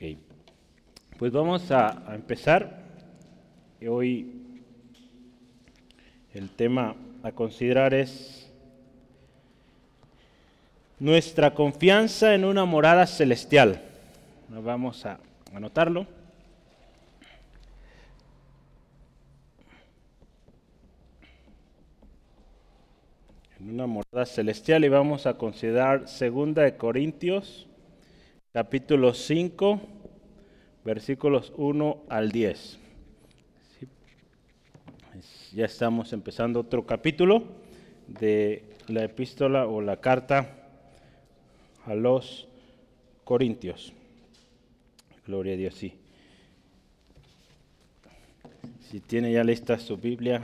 Ok, pues vamos a, empezar. Hoy el tema a considerar es nuestra confianza en una morada celestial. Vamos a anotarlo. En una morada celestial y vamos a considerar segunda de Corintios capítulo 5 versículos 1 al 10. Ya estamos empezando otro capítulo de la epístola o la carta a los Corintios. Gloria a Dios, sí. Si tiene ya lista su Biblia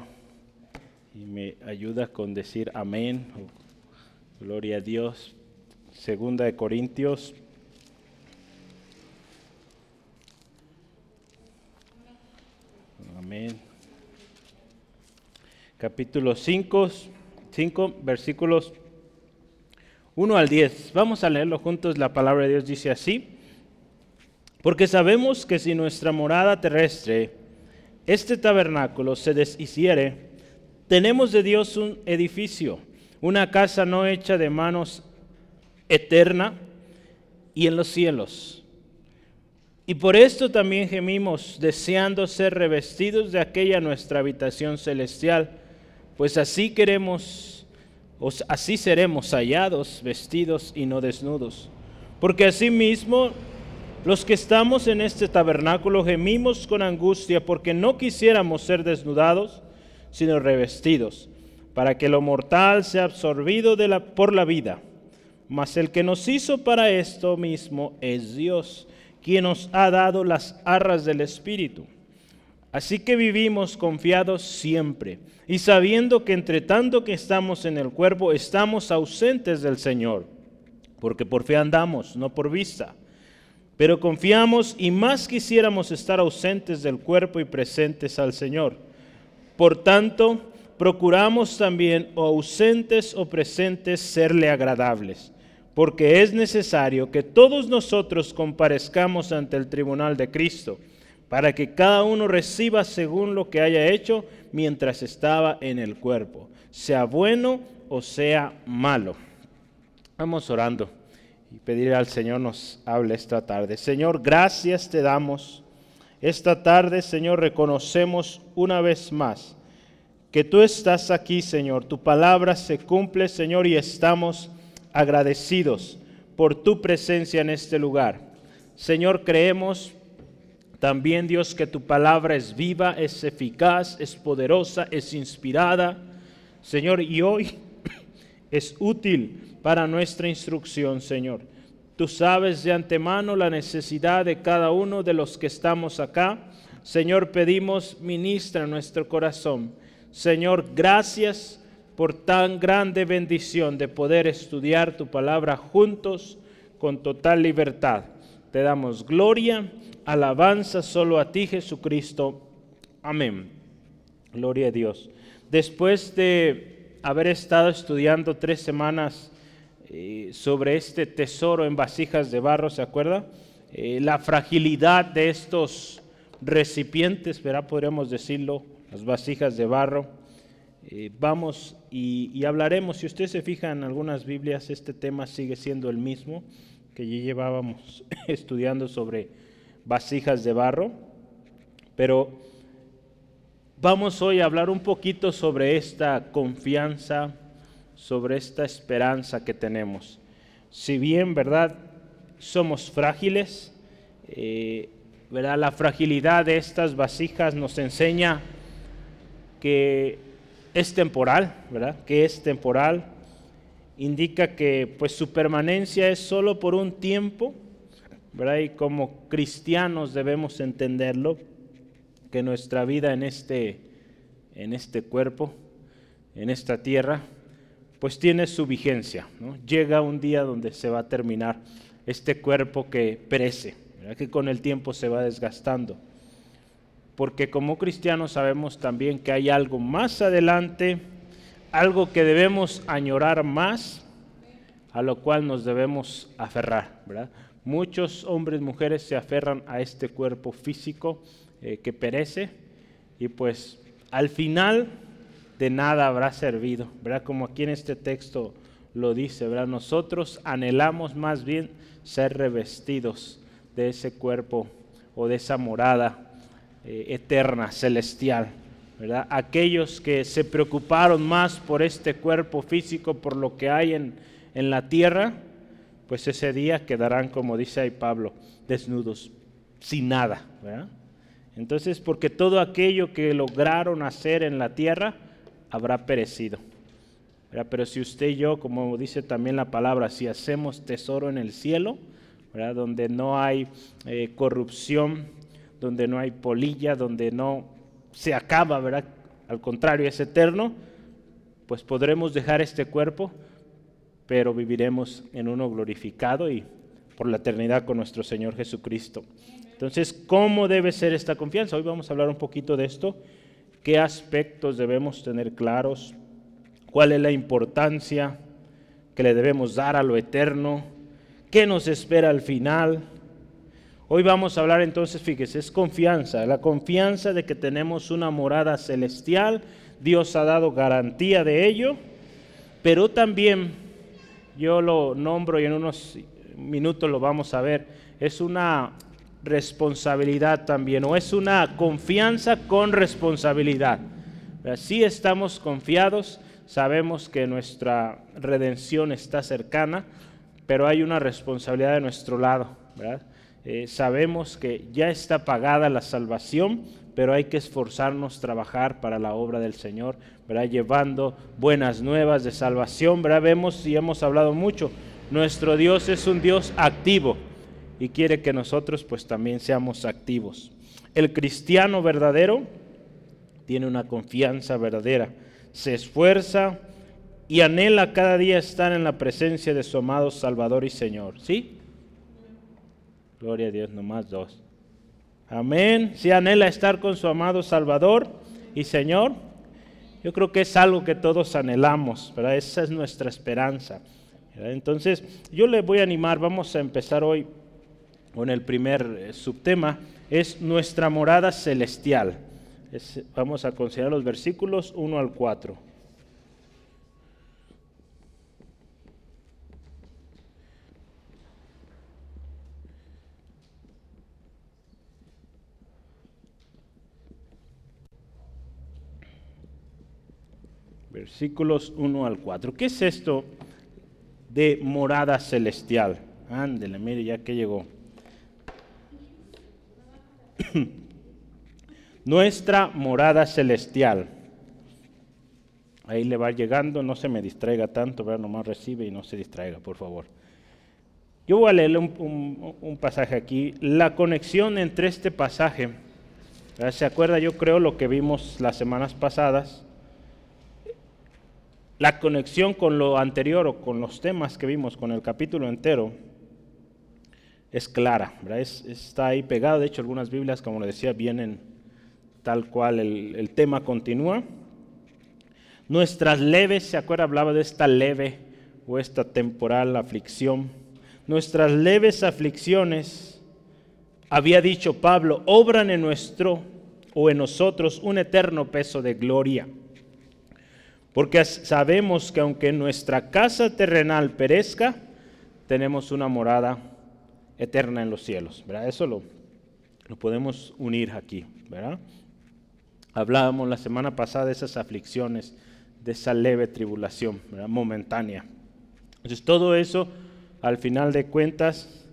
y me ayuda con decir amén, gloria a Dios. Segunda de Corintios. Amén. Capítulo 5, 5, versículos 1 al 10. Vamos a leerlo juntos. La palabra de Dios dice así. Porque sabemos que si nuestra morada terrestre, este tabernáculo, se deshiciere, tenemos de Dios un edificio, una casa no hecha de manos eterna y en los cielos. Y por esto también gemimos, deseando ser revestidos de aquella nuestra habitación celestial, pues así queremos, así seremos hallados, vestidos y no desnudos. Porque asimismo los que estamos en este tabernáculo gemimos con angustia porque no quisiéramos ser desnudados, sino revestidos, para que lo mortal sea absorbido de la, por la vida. Mas el que nos hizo para esto mismo es Dios quien nos ha dado las arras del Espíritu. Así que vivimos confiados siempre y sabiendo que entre tanto que estamos en el cuerpo estamos ausentes del Señor, porque por fe andamos, no por vista. Pero confiamos y más quisiéramos estar ausentes del cuerpo y presentes al Señor. Por tanto, procuramos también, o ausentes o presentes, serle agradables porque es necesario que todos nosotros comparezcamos ante el tribunal de Cristo, para que cada uno reciba según lo que haya hecho mientras estaba en el cuerpo, sea bueno o sea malo. Vamos orando y pedir al Señor nos hable esta tarde. Señor, gracias te damos. Esta tarde, Señor, reconocemos una vez más que tú estás aquí, Señor. Tu palabra se cumple, Señor, y estamos agradecidos por tu presencia en este lugar. Señor, creemos también, Dios, que tu palabra es viva, es eficaz, es poderosa, es inspirada. Señor, y hoy es útil para nuestra instrucción, Señor. Tú sabes de antemano la necesidad de cada uno de los que estamos acá. Señor, pedimos, ministra nuestro corazón. Señor, gracias por tan grande bendición de poder estudiar tu palabra juntos con total libertad. Te damos gloria, alabanza solo a ti Jesucristo. Amén. Gloria a Dios. Después de haber estado estudiando tres semanas eh, sobre este tesoro en vasijas de barro, ¿se acuerda? Eh, la fragilidad de estos recipientes, ¿verdad? Podríamos decirlo, las vasijas de barro eh, vamos y, hablaremos, si usted se fija en algunas Biblias, este tema sigue siendo el mismo que ya llevábamos estudiando sobre vasijas de barro, pero vamos hoy a hablar un poquito sobre esta confianza, sobre esta esperanza que tenemos. Si bien, ¿verdad? Somos frágiles, eh, ¿verdad? La fragilidad de estas vasijas nos enseña que es temporal, ¿verdad? Que es temporal. Indica que pues su permanencia es solo por un tiempo, ¿verdad? Y como cristianos debemos entenderlo, que nuestra vida en este, en este cuerpo, en esta tierra, pues tiene su vigencia. Llega un día donde se va a terminar este cuerpo que perece, que con el tiempo se va desgastando porque como cristianos sabemos también que hay algo más adelante, algo que debemos añorar más, a lo cual nos debemos aferrar, ¿verdad? muchos hombres, mujeres se aferran a este cuerpo físico eh, que perece y pues al final de nada habrá servido, ¿verdad? Como aquí en este texto lo dice, ¿verdad? Nosotros anhelamos más bien ser revestidos de ese cuerpo o de esa morada eh, eterna, celestial. ¿verdad? Aquellos que se preocuparon más por este cuerpo físico, por lo que hay en, en la tierra, pues ese día quedarán, como dice ahí Pablo, desnudos, sin nada. ¿verdad? Entonces, porque todo aquello que lograron hacer en la tierra habrá perecido. Pero si usted y yo, como dice también la palabra, si hacemos tesoro en el cielo, donde no hay eh, corrupción, donde no hay polilla, donde no se acaba, ¿verdad? al contrario, es eterno, pues podremos dejar este cuerpo, pero viviremos en uno glorificado y por la eternidad con nuestro Señor Jesucristo. Entonces, ¿cómo debe ser esta confianza? Hoy vamos a hablar un poquito de esto, qué aspectos debemos tener claros, cuál es la importancia que le debemos dar a lo eterno, qué nos espera al final. Hoy vamos a hablar entonces, fíjese, es confianza, la confianza de que tenemos una morada celestial, Dios ha dado garantía de ello, pero también, yo lo nombro y en unos minutos lo vamos a ver, es una responsabilidad también, o es una confianza con responsabilidad. Si estamos confiados, sabemos que nuestra redención está cercana, pero hay una responsabilidad de nuestro lado. Eh, sabemos que ya está pagada la salvación, pero hay que esforzarnos, trabajar para la obra del Señor, ¿verdad? llevando buenas nuevas de salvación. ¿verdad? Vemos y hemos hablado mucho, nuestro Dios es un Dios activo y quiere que nosotros pues también seamos activos. El cristiano verdadero tiene una confianza verdadera, se esfuerza y anhela cada día estar en la presencia de su amado Salvador y Señor. ¿Sí? Gloria a Dios, nomás dos. Amén. Si anhela estar con su amado Salvador y Señor, yo creo que es algo que todos anhelamos, ¿verdad? Esa es nuestra esperanza. Entonces, yo le voy a animar, vamos a empezar hoy con el primer eh, subtema, es nuestra morada celestial. vamos a considerar los versículos 1 al 4. Versículos 1 al 4. ¿Qué es esto de morada celestial? Ándele, mire, ya que llegó. Nuestra morada celestial. Ahí le va llegando, no se me distraiga tanto, ¿verdad? nomás recibe y no se distraiga, por favor. Yo voy a leerle un, pasaje aquí. La conexión entre este pasaje, ¿se acuerda? Yo creo lo que vimos las semanas pasadas. La conexión con lo anterior o con los temas que vimos, con el capítulo entero, es clara, está ahí pegado. De hecho, algunas Biblias, como le decía, vienen tal cual el, tema continúa. Nuestras leves, ¿se acuerda? Hablaba de esta leve o esta temporal aflicción. Nuestras leves aflicciones, había dicho Pablo, obran en nuestro o en nosotros un eterno peso de gloria. Porque sabemos que aunque nuestra casa terrenal perezca, tenemos una morada eterna en los cielos. ¿verdad? Eso lo, lo podemos unir aquí. Hablábamos la semana pasada de esas aflicciones, de esa leve tribulación momentánea. Entonces todo eso, al final de cuentas,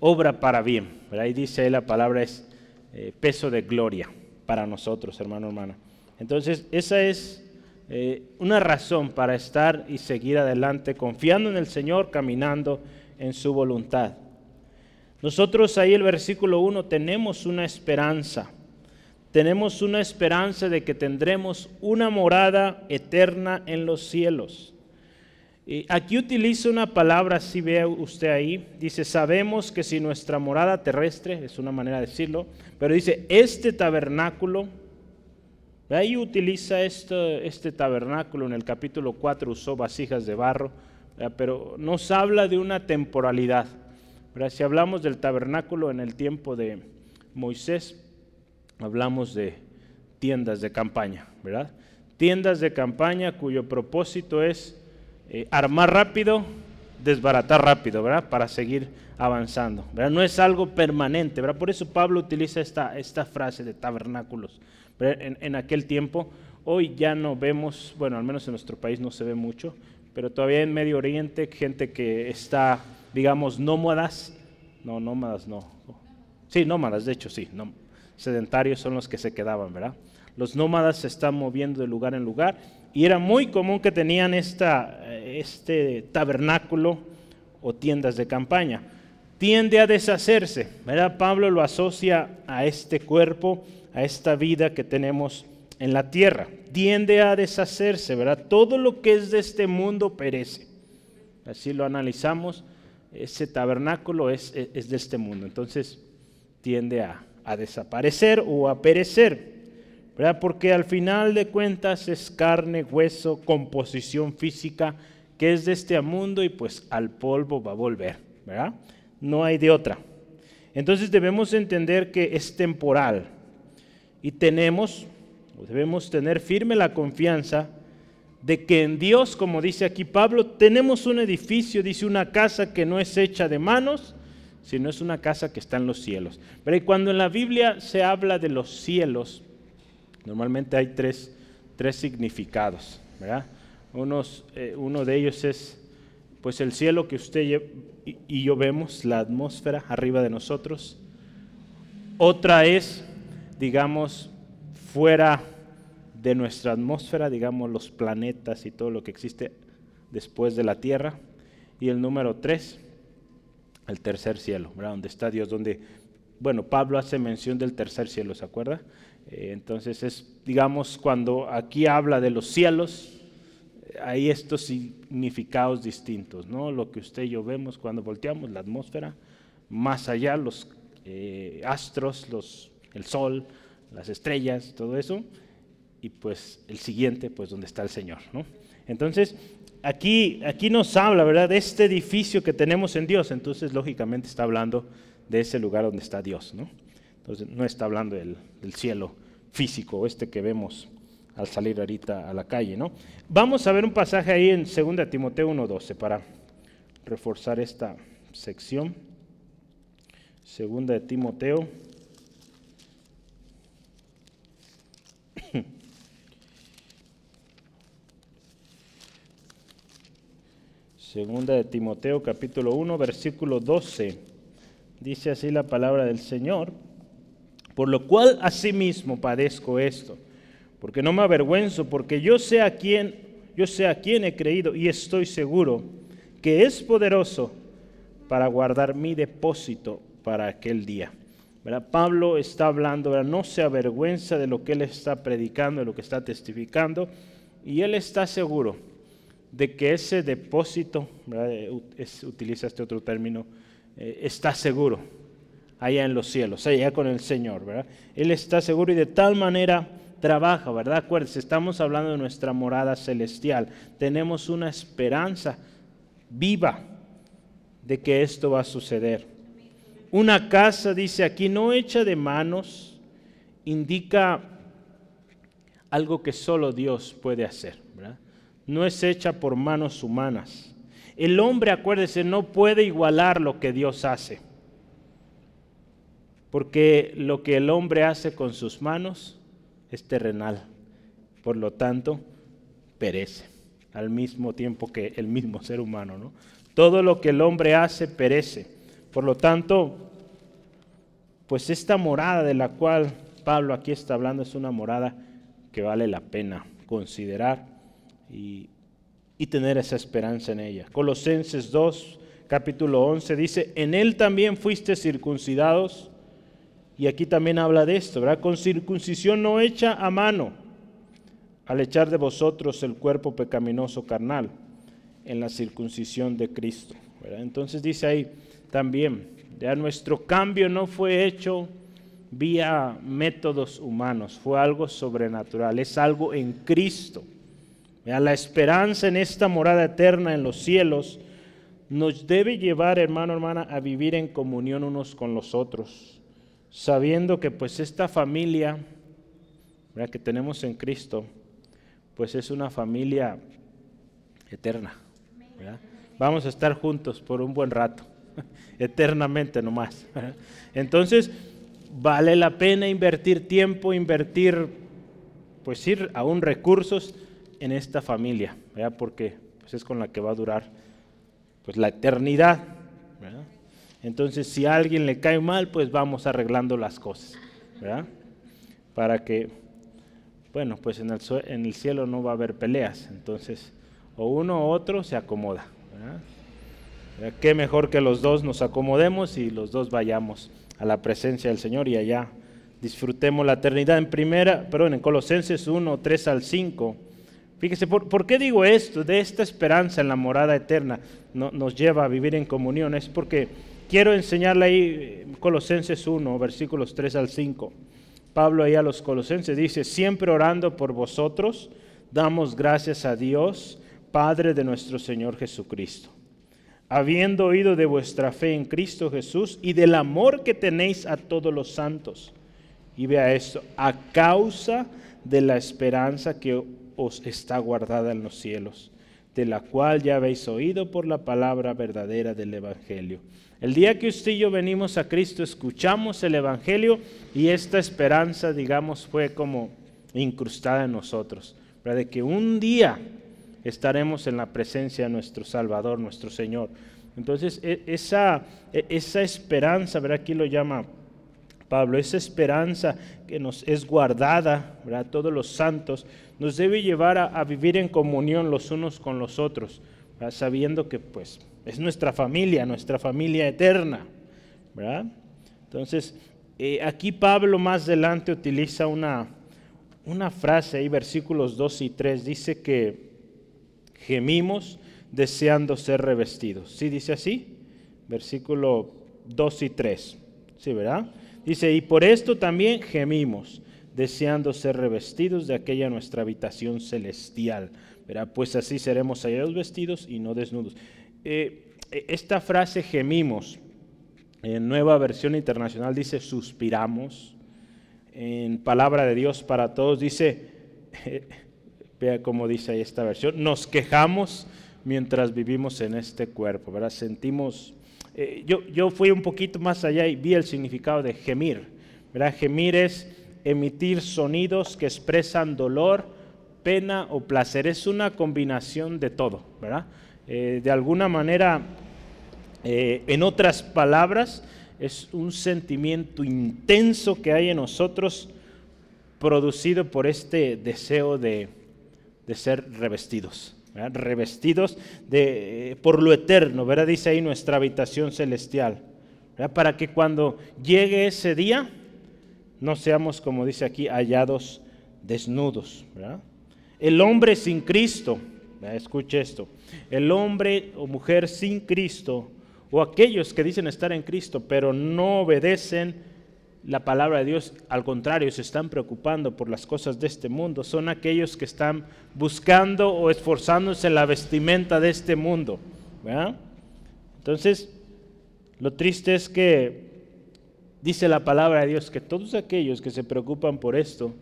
obra para bien. Y dice ahí la palabra es eh, peso de gloria para nosotros, hermano, hermana. Entonces esa es eh, una razón para estar y seguir adelante, confiando en el Señor, caminando en su voluntad. Nosotros ahí el versículo 1 tenemos una esperanza. Tenemos una esperanza de que tendremos una morada eterna en los cielos. Y aquí utiliza una palabra, si ve usted ahí, dice, sabemos que si nuestra morada terrestre, es una manera de decirlo, pero dice, este tabernáculo, ahí utiliza este, este tabernáculo, en el capítulo 4 usó vasijas de barro, pero nos habla de una temporalidad Si hablamos del tabernáculo en el tiempo de Moisés, hablamos de tiendas de campaña, ¿verdad? Tiendas de campaña cuyo propósito es eh, armar rápido, desbaratar rápido, ¿verdad? Para seguir avanzando. No es algo permanente, ¿verdad? Por eso Pablo utiliza esta frase de tabernáculos. En, aquel tiempo, hoy ya no vemos, bueno, al menos en nuestro país no se ve mucho, pero todavía en Medio Oriente, gente que está, digamos, nómadas, no, nómadas no, sí, nómadas, de hecho sí, no, sedentarios son los que se quedaban, ¿verdad? Los nómadas se están moviendo de lugar en lugar y era muy común que tenían esta, este tabernáculo o tiendas de campaña. Tiende a deshacerse, ¿verdad? Pablo lo asocia a este cuerpo, a esta vida que tenemos en la tierra. Tiende a deshacerse, ¿verdad? Todo lo que es de este mundo perece. Así lo analizamos. Ese tabernáculo es, de este mundo. Entonces tiende a, a desaparecer o a perecer. ¿verdad? Porque al final de cuentas es carne, hueso, composición física que es de este mundo y pues al polvo va a volver, ¿verdad? No hay de otra. Entonces debemos entender que es temporal y tenemos, debemos tener firme la confianza de que en Dios, como dice aquí Pablo, tenemos un edificio, dice una casa que no es hecha de manos, sino es una casa que está en los cielos. Pero cuando en la Biblia se habla de los cielos, normalmente hay tres, tres significados, ¿verdad? Eh, uno de ellos es pues el cielo que usted y yo vemos, la atmósfera arriba de nosotros. Otra es, digamos, fuera de nuestra atmósfera, digamos, los planetas y todo lo que existe después de la Tierra. Y el número tres, el tercer cielo, ¿verdad? Donde está Dios, donde, bueno, Pablo hace mención del tercer cielo, ¿se acuerda? Eh, entonces es, digamos, cuando aquí habla de los cielos, hay estos significados distintos, ¿no? Lo que usted y yo vemos cuando volteamos la atmósfera, más allá los eh, astros, los, el sol, las estrellas, todo eso, y pues el siguiente, pues donde está el Señor, ¿no? Entonces, aquí, aquí nos habla, ¿verdad?, de este edificio que tenemos en Dios, entonces lógicamente está hablando de ese lugar donde está Dios, ¿no? Entonces, no está hablando del, del cielo físico, este que vemos al salir ahorita a la calle, ¿no? Vamos a ver un pasaje ahí en 2 Timoteo 1.12 para reforzar esta sección. 2 de Timoteo. Segunda de Timoteo capítulo 1 versículo 12. Dice así la palabra del Señor. Por lo cual asimismo padezco esto porque no me avergüenzo, porque yo sé a quién, yo sé a quién he creído y estoy seguro que es poderoso para guardar mi depósito para aquel día. Pablo está hablando, no se avergüenza de lo que él está predicando, de lo que está testificando, y él está seguro de que ese depósito, utiliza este otro término, eh, está seguro allá en los cielos, allá con el Señor. ¿verdad? Él está seguro y de tal manera trabaja, ¿verdad? Acuérdense, estamos hablando de nuestra morada celestial. Tenemos una esperanza viva de que esto va a suceder. Una casa, dice aquí, no hecha de manos, indica algo que solo Dios puede hacer. No es hecha por manos humanas. El hombre, acuérdese, no puede igualar lo que Dios hace. Porque lo que el hombre hace con sus manos es terrenal, por lo tanto, perece, al mismo tiempo que el mismo ser humano. ¿no? Todo lo que el hombre hace perece. Por lo tanto, pues esta morada de la cual Pablo aquí está hablando es una morada que vale la pena considerar y, y tener esa esperanza en ella. Colosenses 2, capítulo 11 dice, en él también fuiste circuncidados y aquí también habla de esto, ¿verdad? Con circuncisión no hecha a mano, al echar de vosotros el cuerpo pecaminoso carnal en la circuncisión de Cristo. Entonces dice ahí también, ya nuestro cambio no fue hecho vía métodos humanos, fue algo sobrenatural, es algo en Cristo. La esperanza en esta morada eterna en los cielos nos debe llevar, hermano, hermana, a vivir en comunión unos con los otros, sabiendo que pues esta familia que tenemos en Cristo, pues es una familia eterna. Vamos a estar juntos por un buen rato, eternamente nomás. Entonces, vale la pena invertir tiempo, invertir, pues ir aún recursos en esta familia, porque pues es con la que va a durar pues la eternidad. Entonces, si a alguien le cae mal, pues vamos arreglando las cosas, Para que, bueno, pues en el, en el cielo no va a haber peleas, entonces o uno u otro se acomoda. Qué mejor que los dos nos acomodemos y los dos vayamos a la presencia del Señor y allá disfrutemos la eternidad. En primera, perdón, en Colosenses 1, 3 al 5. Fíjese, ¿por, qué digo esto? De esta esperanza en la morada eterna nos lleva a vivir en comunión. Es porque quiero enseñarle ahí eh, Colosenses 1, versículos 3 al 5. Pablo ahí a los colosenses dice, siempre orando por vosotros, damos gracias a Dios, Padre de nuestro Señor Jesucristo habiendo oído de vuestra fe en Cristo Jesús y del amor que tenéis a todos los santos. Y vea esto, a causa de la esperanza que os está guardada en los cielos, de la cual ya habéis oído por la palabra verdadera del Evangelio. El día que usted y yo venimos a Cristo, escuchamos el Evangelio y esta esperanza, digamos, fue como incrustada en nosotros, para de que un día estaremos en la presencia de nuestro Salvador, nuestro Señor. Entonces, e, esa, e, esa esperanza, ¿verdad? Aquí lo llama Pablo, esa esperanza que nos es guardada, ¿verdad? Todos los santos, nos debe llevar a, vivir en comunión los unos con los otros, sabiendo que pues es nuestra familia, nuestra familia eterna, ¿verdad? Entonces, eh, aquí Pablo más adelante utiliza una, una frase ahí, versículos 2 y 3, dice que gemimos deseando ser revestidos. ¿Sí dice así? Versículo 2 y 3. ¿Sí, verdad? Dice, y por esto también gemimos, deseando ser revestidos de aquella nuestra habitación celestial. ¿verdad? Pues así seremos hallados vestidos y no desnudos. Eh, esta frase gemimos, en nueva versión internacional dice suspiramos. En palabra de Dios para todos dice Vea cómo dice ahí esta versión. Nos quejamos mientras vivimos en este cuerpo, ¿verdad? Sentimos... Eh, yo, yo fui un poquito más allá y vi el significado de gemir, ¿verdad? Gemir es emitir sonidos que expresan dolor, pena o placer. Es una combinación de todo, ¿verdad? Eh, de alguna manera, eh, en otras palabras, es un sentimiento intenso que hay en nosotros producido por este deseo de, de ser revestidos, revestidos de, por lo eterno, ¿verdad? Dice ahí nuestra habitación celestial, para que cuando llegue ese día no seamos, como dice aquí, hallados desnudos. El hombre sin Cristo, escuche esto, el hombre o mujer sin Cristo, o aquellos que dicen estar en Cristo, pero no obedecen la palabra de Dios, al contrario, se están preocupando por las cosas de este mundo. Son aquellos que están buscando o esforzándose en la vestimenta de este mundo. Entonces, lo triste es que dice la palabra de Dios que todos aquellos que se preocupan por esto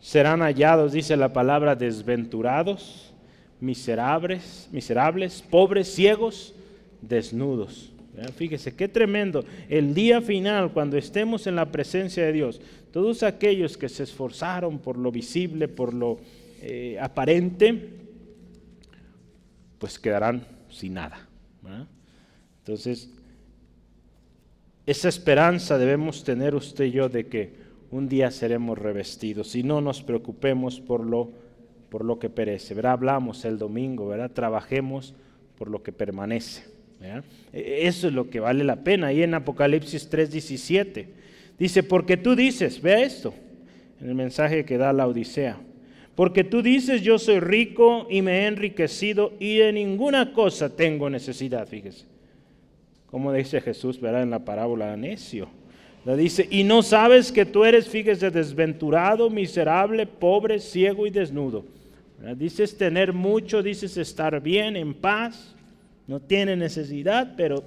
serán hallados, dice la palabra, desventurados, miserables, miserables, pobres, ciegos, desnudos. Fíjese, qué tremendo. El día final, cuando estemos en la presencia de Dios, todos aquellos que se esforzaron por lo visible, por lo eh, aparente, pues quedarán sin nada. Entonces, esa esperanza debemos tener usted y yo de que un día seremos revestidos y no nos preocupemos por lo, por lo que perece. ¿verdad? Hablamos el domingo, ¿verdad? Trabajemos por lo que permanece. E, eso es lo que vale la pena. Ahí en Apocalipsis 3:17 dice, porque tú dices, vea esto, en el mensaje que da la Odisea, porque tú dices, yo soy rico y me he enriquecido y de ninguna cosa tengo necesidad, fíjese. Como dice Jesús, verá en la parábola necio. Dice, y no sabes que tú eres, fíjese, desventurado, miserable, pobre, ciego y desnudo. Dices tener mucho, dices estar bien, en paz no tienes necesidad, pero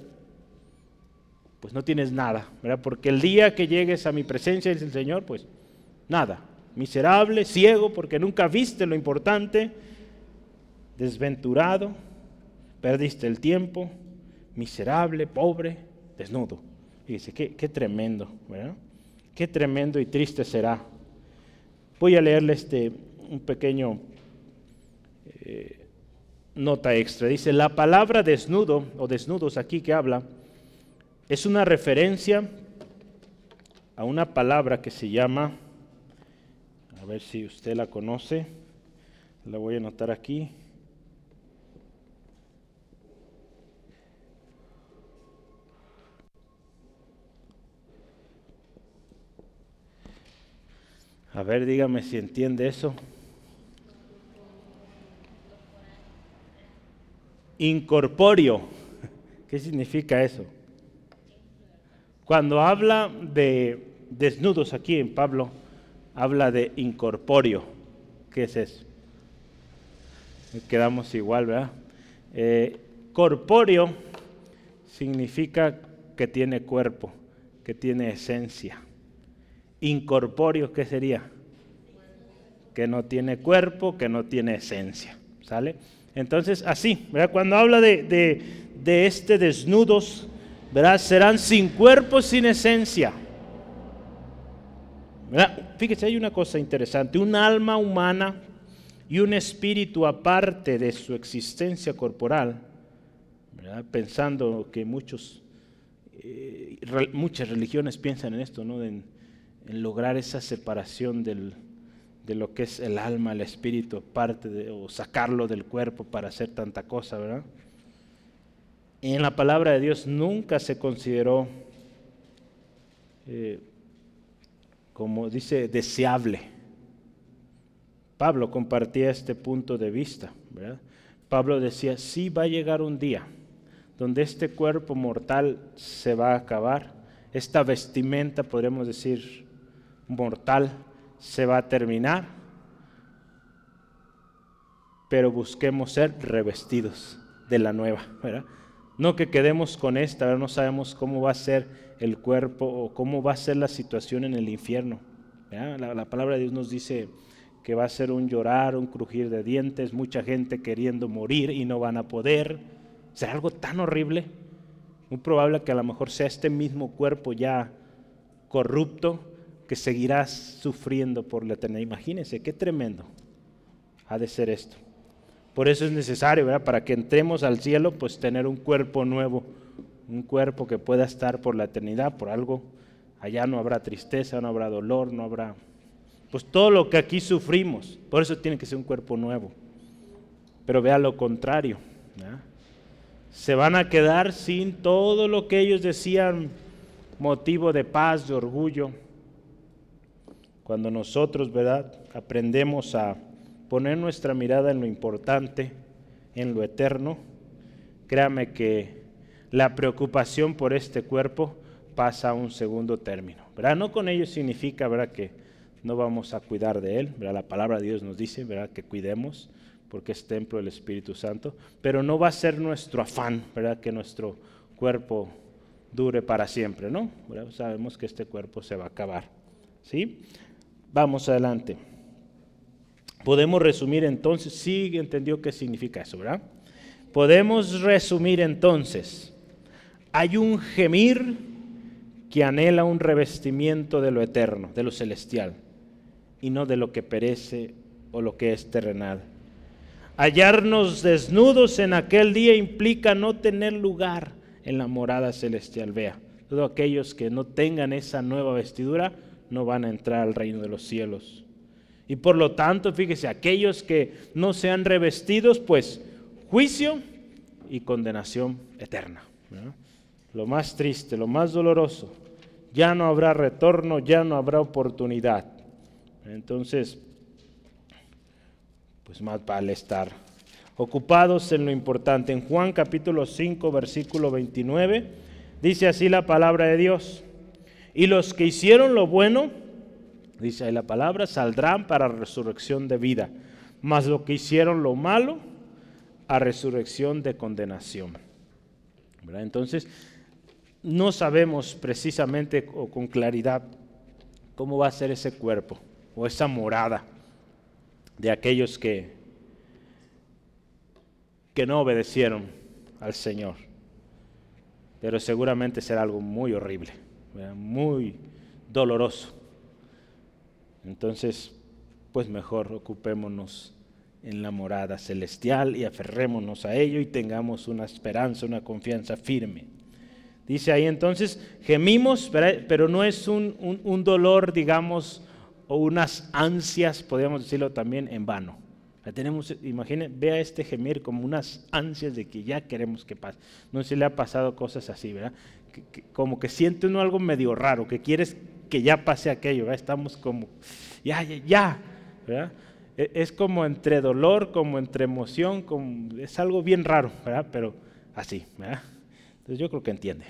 pues no tienes nada, ¿verdad? Porque el día que llegues a mi presencia, dice el Señor, pues nada, miserable, ciego, porque nunca viste lo importante, desventurado, perdiste el tiempo, miserable, pobre, desnudo. Dice, qué, qué tremendo, ¿verdad? Qué tremendo y triste será. Voy a leerle este, un pequeño eh, nota extra. Dice, la palabra desnudo o desnudos aquí que habla es una referencia a una palabra que se llama, a ver si usted la conoce, la voy a anotar aquí. A ver, dígame si entiende eso. Incorpóreo. ¿Qué significa eso? Cuando habla de desnudos aquí en Pablo, habla de incorpóreo. ¿Qué es eso? Quedamos igual, ¿verdad? Eh, corpóreo significa que tiene cuerpo, que tiene esencia. Incorpóreo, ¿qué sería? Que no tiene cuerpo, que no tiene esencia. ¿Sale? Entonces, así, ¿verdad? Cuando habla de, de, este desnudos, ¿verdad? Serán sin cuerpo, sin esencia. ¿verdad? Fíjese, hay una cosa interesante. Un alma humana y un espíritu aparte de su existencia corporal, ¿verdad? pensando que muchos, eh, muchas religiones piensan en esto, ¿no? En, en lograr esa separación de lo que es el alma, el espíritu, parte o sacarlo del cuerpo para hacer tanta cosa, ¿verdad? En la palabra de Dios nunca se consideró, eh, como dice, deseable. Pablo compartía este punto de vista, ¿verdad? Pablo decía, sí va a llegar un día donde este cuerpo mortal se va a acabar, esta vestimenta, podríamos decir, mortal se va a terminar, pero busquemos ser revestidos de la nueva, ¿verdad? No que quedemos con esta, no sabemos cómo va a ser el cuerpo o cómo va a ser la situación en el infierno. La, palabra de Dios nos dice que va a ser un llorar, un crujir de dientes, mucha gente queriendo morir y no van a poder. ¿Será algo tan horrible? Muy probable que a lo mejor sea este mismo cuerpo ya corrupto, que seguirás sufriendo por la eternidad. Imagínense, qué tremendo ha de ser esto. Por eso es necesario, ¿verdad? Para que entremos al cielo, pues tener un cuerpo nuevo, un cuerpo que pueda estar por la eternidad, por algo. Allá no habrá tristeza, no habrá dolor, no habrá... Pues todo lo que aquí sufrimos, por eso tiene que ser un cuerpo nuevo. Pero vea lo contrario. Se van a quedar sin todo lo que ellos decían motivo de paz, de orgullo, cuando nosotros, ¿verdad?, aprendemos a poner nuestra mirada en lo importante, en lo eterno, créame que la preocupación por este cuerpo pasa a un segundo término. ¿verdad? No con ello significa ¿verdad? que no vamos a cuidar de él, ¿verdad? la palabra de Dios nos dice ¿verdad? que cuidemos porque es templo del Espíritu Santo, pero no va a ser nuestro afán ¿verdad? que nuestro cuerpo dure para siempre, ¿no? Sabemos que este cuerpo se va a acabar. ¿sí? Vamos adelante. Podemos resumir entonces, sí entendió qué significa eso, ¿verdad? Podemos resumir entonces, hay un gemir que anhela un revestimiento de lo eterno, de lo celestial, y no de lo que perece o lo que es terrenal. Hallarnos desnudos en aquel día implica no tener lugar en la morada celestial. Vea, todos aquellos que no tengan esa nueva vestidura, no van a entrar al reino de los cielos. Y por lo tanto, fíjese, aquellos que no sean revestidos, pues juicio y condenación eterna. Lo más triste, lo más doloroso, ya no habrá retorno, ya no habrá oportunidad. Entonces, pues más vale estar ocupados en lo importante. En Juan capítulo 5, versículo 29, dice así la palabra de Dios. Y los que hicieron lo bueno, dice ahí la palabra, saldrán para resurrección de vida. Mas los que hicieron lo malo, a resurrección de condenación. Entonces, no sabemos precisamente o con claridad cómo va a ser ese cuerpo o esa morada de aquellos que, que no obedecieron al Señor. Pero seguramente será algo muy horrible, muy doloroso. Entonces, pues mejor ocupémonos en la morada celestial y aferrémonos a ello y tengamos una esperanza, una confianza firme. Dice ahí entonces, gemimos, pero no es un, dolor, digamos, o unas ansias, podríamos decirlo también, en vano. Tenemos, imagine, vea este gemir como unas ansias de que ya queremos que pase. No sé si le ha pasado cosas así, ¿verdad? Como que siente uno algo medio raro, que quieres que ya pase aquello, ¿verdad? Estamos como, ya, ya. E, es como entre dolor, como entre emoción, como, es algo bien raro. Pero así, ¿verdad? Yo creo que entiende.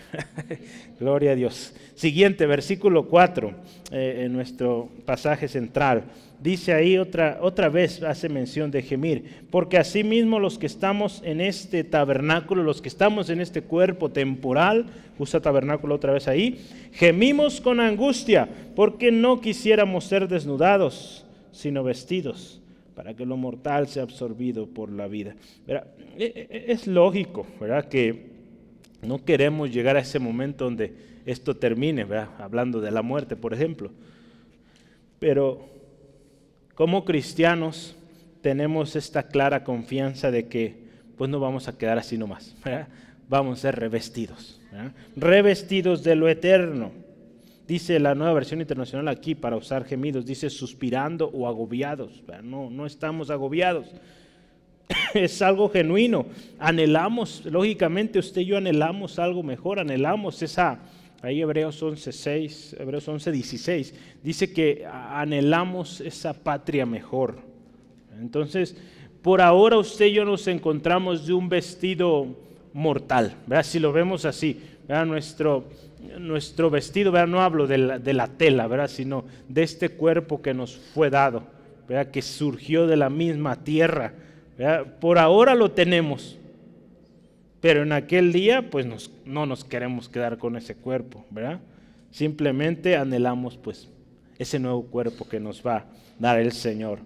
Gloria a Dios. Siguiente, versículo 4, eh, en nuestro pasaje central. Dice ahí otra, otra vez, hace mención de gemir, porque asimismo los que estamos en este tabernáculo, los que estamos en este cuerpo temporal, usa tabernáculo otra vez ahí, gemimos con angustia, porque no quisiéramos ser desnudados, sino vestidos para que lo mortal sea absorbido por la vida. E, e, es lógico, ¿verdad? Que no queremos llegar a ese momento donde esto termine. Hablando de la muerte, por ejemplo. Pero como cristianos tenemos esta clara confianza de que pues no vamos a quedar así nomás, ¿verdad? vamos a ser revestidos, revestidos de lo eterno. Dice la nueva versión internacional aquí para usar gemidos, dice suspirando o agobiados. No, no estamos agobiados. Es algo genuino. Anhelamos, lógicamente usted y yo anhelamos algo mejor, anhelamos esa, ahí Hebreos 11.6, Hebreos 11.16, dice que anhelamos esa patria mejor. Entonces, por ahora usted y yo nos encontramos de un vestido mortal, ¿verdad? si lo vemos así, ¿verdad? nuestro nuestro vestido, no hablo de la, tela, ¿verdad? sino de este cuerpo que nos fue dado, ¿verdad? que surgió de la misma tierra. Por ahora lo tenemos, pero en aquel día pues no nos queremos quedar con ese cuerpo, ¿verdad? Simplemente anhelamos pues ese nuevo cuerpo que nos va a dar el Señor.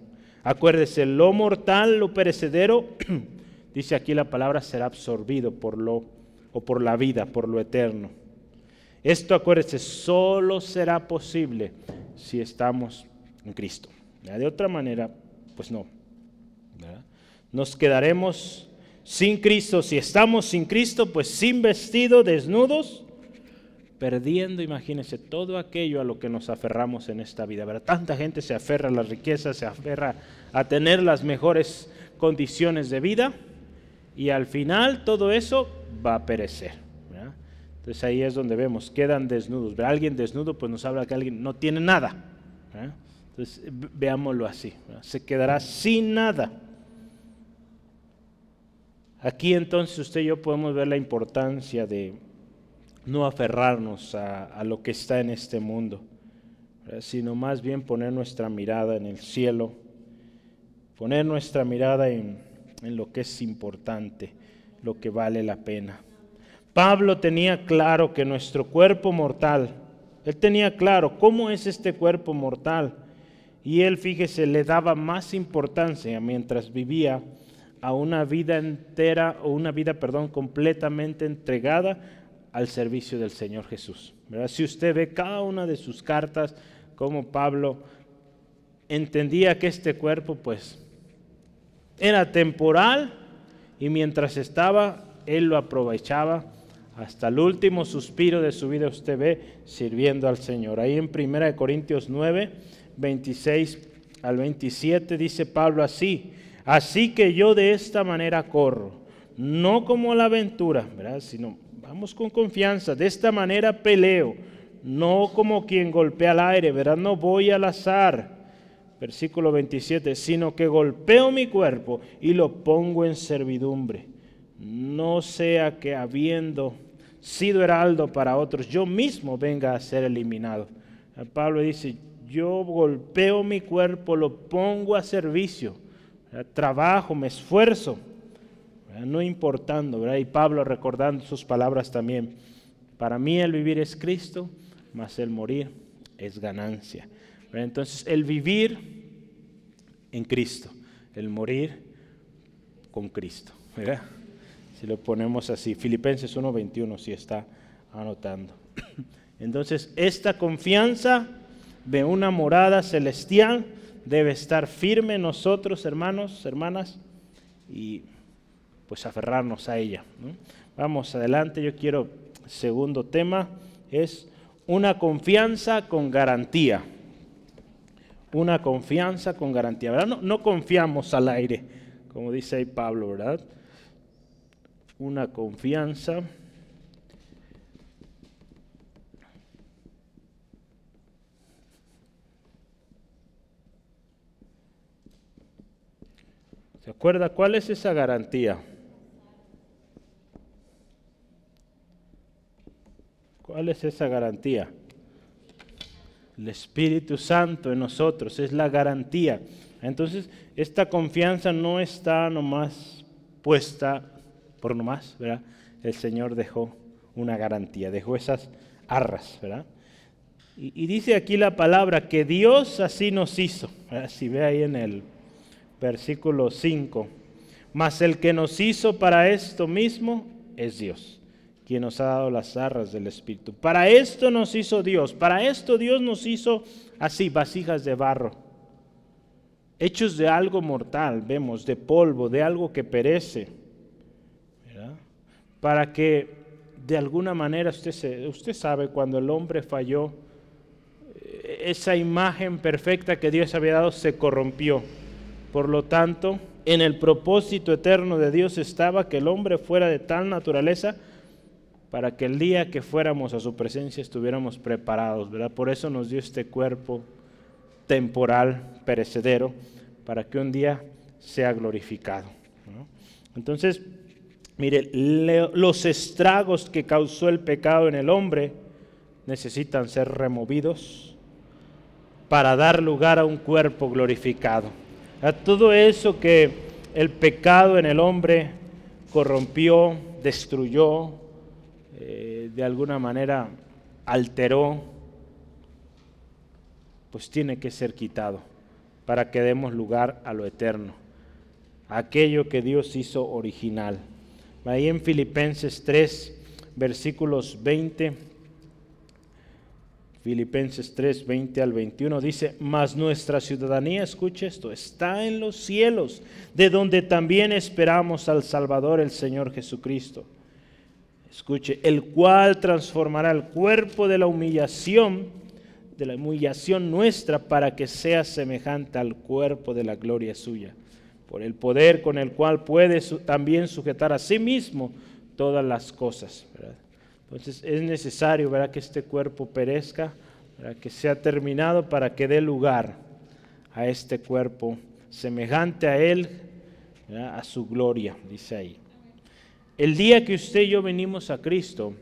Acuérdese, lo mortal, lo perecedero, dice aquí la palabra, será absorbido por lo o por la vida, por lo eterno. Esto, acuérdese, solo será posible si estamos en Cristo. De otra manera, pues no. Nos quedaremos sin Cristo. Si estamos sin Cristo, pues sin vestido, desnudos, perdiendo, imagínense, todo aquello a lo que nos aferramos en esta vida. ¿verdad? Tanta gente se aferra a las riquezas, se aferra a tener las mejores condiciones de vida y al final todo eso va a perecer. Entonces ahí es donde vemos, quedan desnudos. Alguien desnudo pues nos habla que alguien no tiene nada. Entonces veámoslo así, se quedará sin nada. Aquí entonces usted y yo podemos ver la importancia de no aferrarnos a, lo que está en este mundo, sino más bien poner nuestra mirada en el cielo, poner nuestra mirada en lo que es importante, lo que vale la pena. Pablo tenía claro que nuestro cuerpo mortal, él tenía claro cómo es este cuerpo mortal. Y él, fíjese, le daba más importancia mientras vivía a una vida entera o una vida, perdón, completamente entregada al servicio del Señor Jesús. Si usted ve cada una de sus cartas, como Pablo entendía que este cuerpo, pues, era temporal y mientras estaba, él lo aprovechaba hasta el último suspiro de su vida usted ve sirviendo al Señor. Ahí en 1 Corintios 9, 26 al 27 dice Pablo así, así que yo de esta manera corro, no como la aventura, ¿verdad? sino vamos con confianza, de esta manera peleo, no como quien golpea al aire, ¿verdad? no voy al azar. Versículo 27, sino que golpeo mi cuerpo y lo pongo en servidumbre. No sea que habiendo sido heraldo para otros, yo mismo venga a ser eliminado. Pablo dice, yo golpeo mi cuerpo, lo pongo a servicio, trabajo, me esfuerzo, no importando, y Pablo recordando sus palabras también, para mí el vivir es Cristo, mas el morir es ganancia. Entonces el vivir en Cristo, el morir con Cristo. Si lo ponemos así, Filipenses 1.21 si está anotando. Entonces esta confianza de una morada celestial debe estar firme nosotros, hermanos, hermanas, y pues aferrarnos a ella. Vamos adelante, yo quiero, segundo tema, es una confianza con garantía. Una confianza con garantía. No, no confiamos al aire, como dice ahí Pablo, ¿verdad? Una confianza ¿Se acuerda cuál es esa garantía? ¿Cuál es esa garantía? El Espíritu Santo en nosotros es la garantía. Entonces, esta confianza no está nomás puesta por nomás, ¿verdad? El Señor dejó una garantía, dejó esas arras, ¿verdad? Y, dice aquí la palabra que Dios así nos hizo. Si ve ahí en el versículo 5. Mas el que nos hizo para esto mismo es Dios, quien nos ha dado las arras del Espíritu. Para esto nos hizo Dios, para esto Dios nos hizo así, vasijas de barro, hechos de algo mortal, vemos, de polvo, de algo que perece, para que de alguna manera usted, usted sabe cuando el hombre falló, esa imagen perfecta que Dios había dado se corrompió por lo tanto, en el propósito eterno de Dios estaba que el hombre fuera de tal naturaleza para que el día que fuéramos a su presencia estuviéramos preparados, ¿verdad? Por eso nos dio este cuerpo temporal, perecedero, para que un día sea glorificado. Entonces, mire, los estragos que causó el pecado en el hombre necesitan ser removidos para dar lugar a un cuerpo glorificado a todo eso que el pecado en el hombre corrompió, destruyó, eh, de alguna manera alteró, pues tiene que ser quitado para que demos lugar a lo eterno, aquello que Dios hizo original. Ahí en Filipenses 3, versículos 20 Filipenses 3, 20 al 21 dice, mas nuestra ciudadanía, escuche esto, está en los cielos, de donde también esperamos al Salvador, el Señor Jesucristo. Escuche, el cual transformará el cuerpo de la humillación, de la humillación nuestra, para que sea semejante al cuerpo de la gloria suya, por el poder con el cual puede también sujetar a sí mismo todas las cosas. Entonces es necesario ¿verdad? que este cuerpo perezca, que sea terminado para que dé lugar a este cuerpo semejante a Él, a su gloria, dice ahí. El día que usted y yo venimos a Cristo,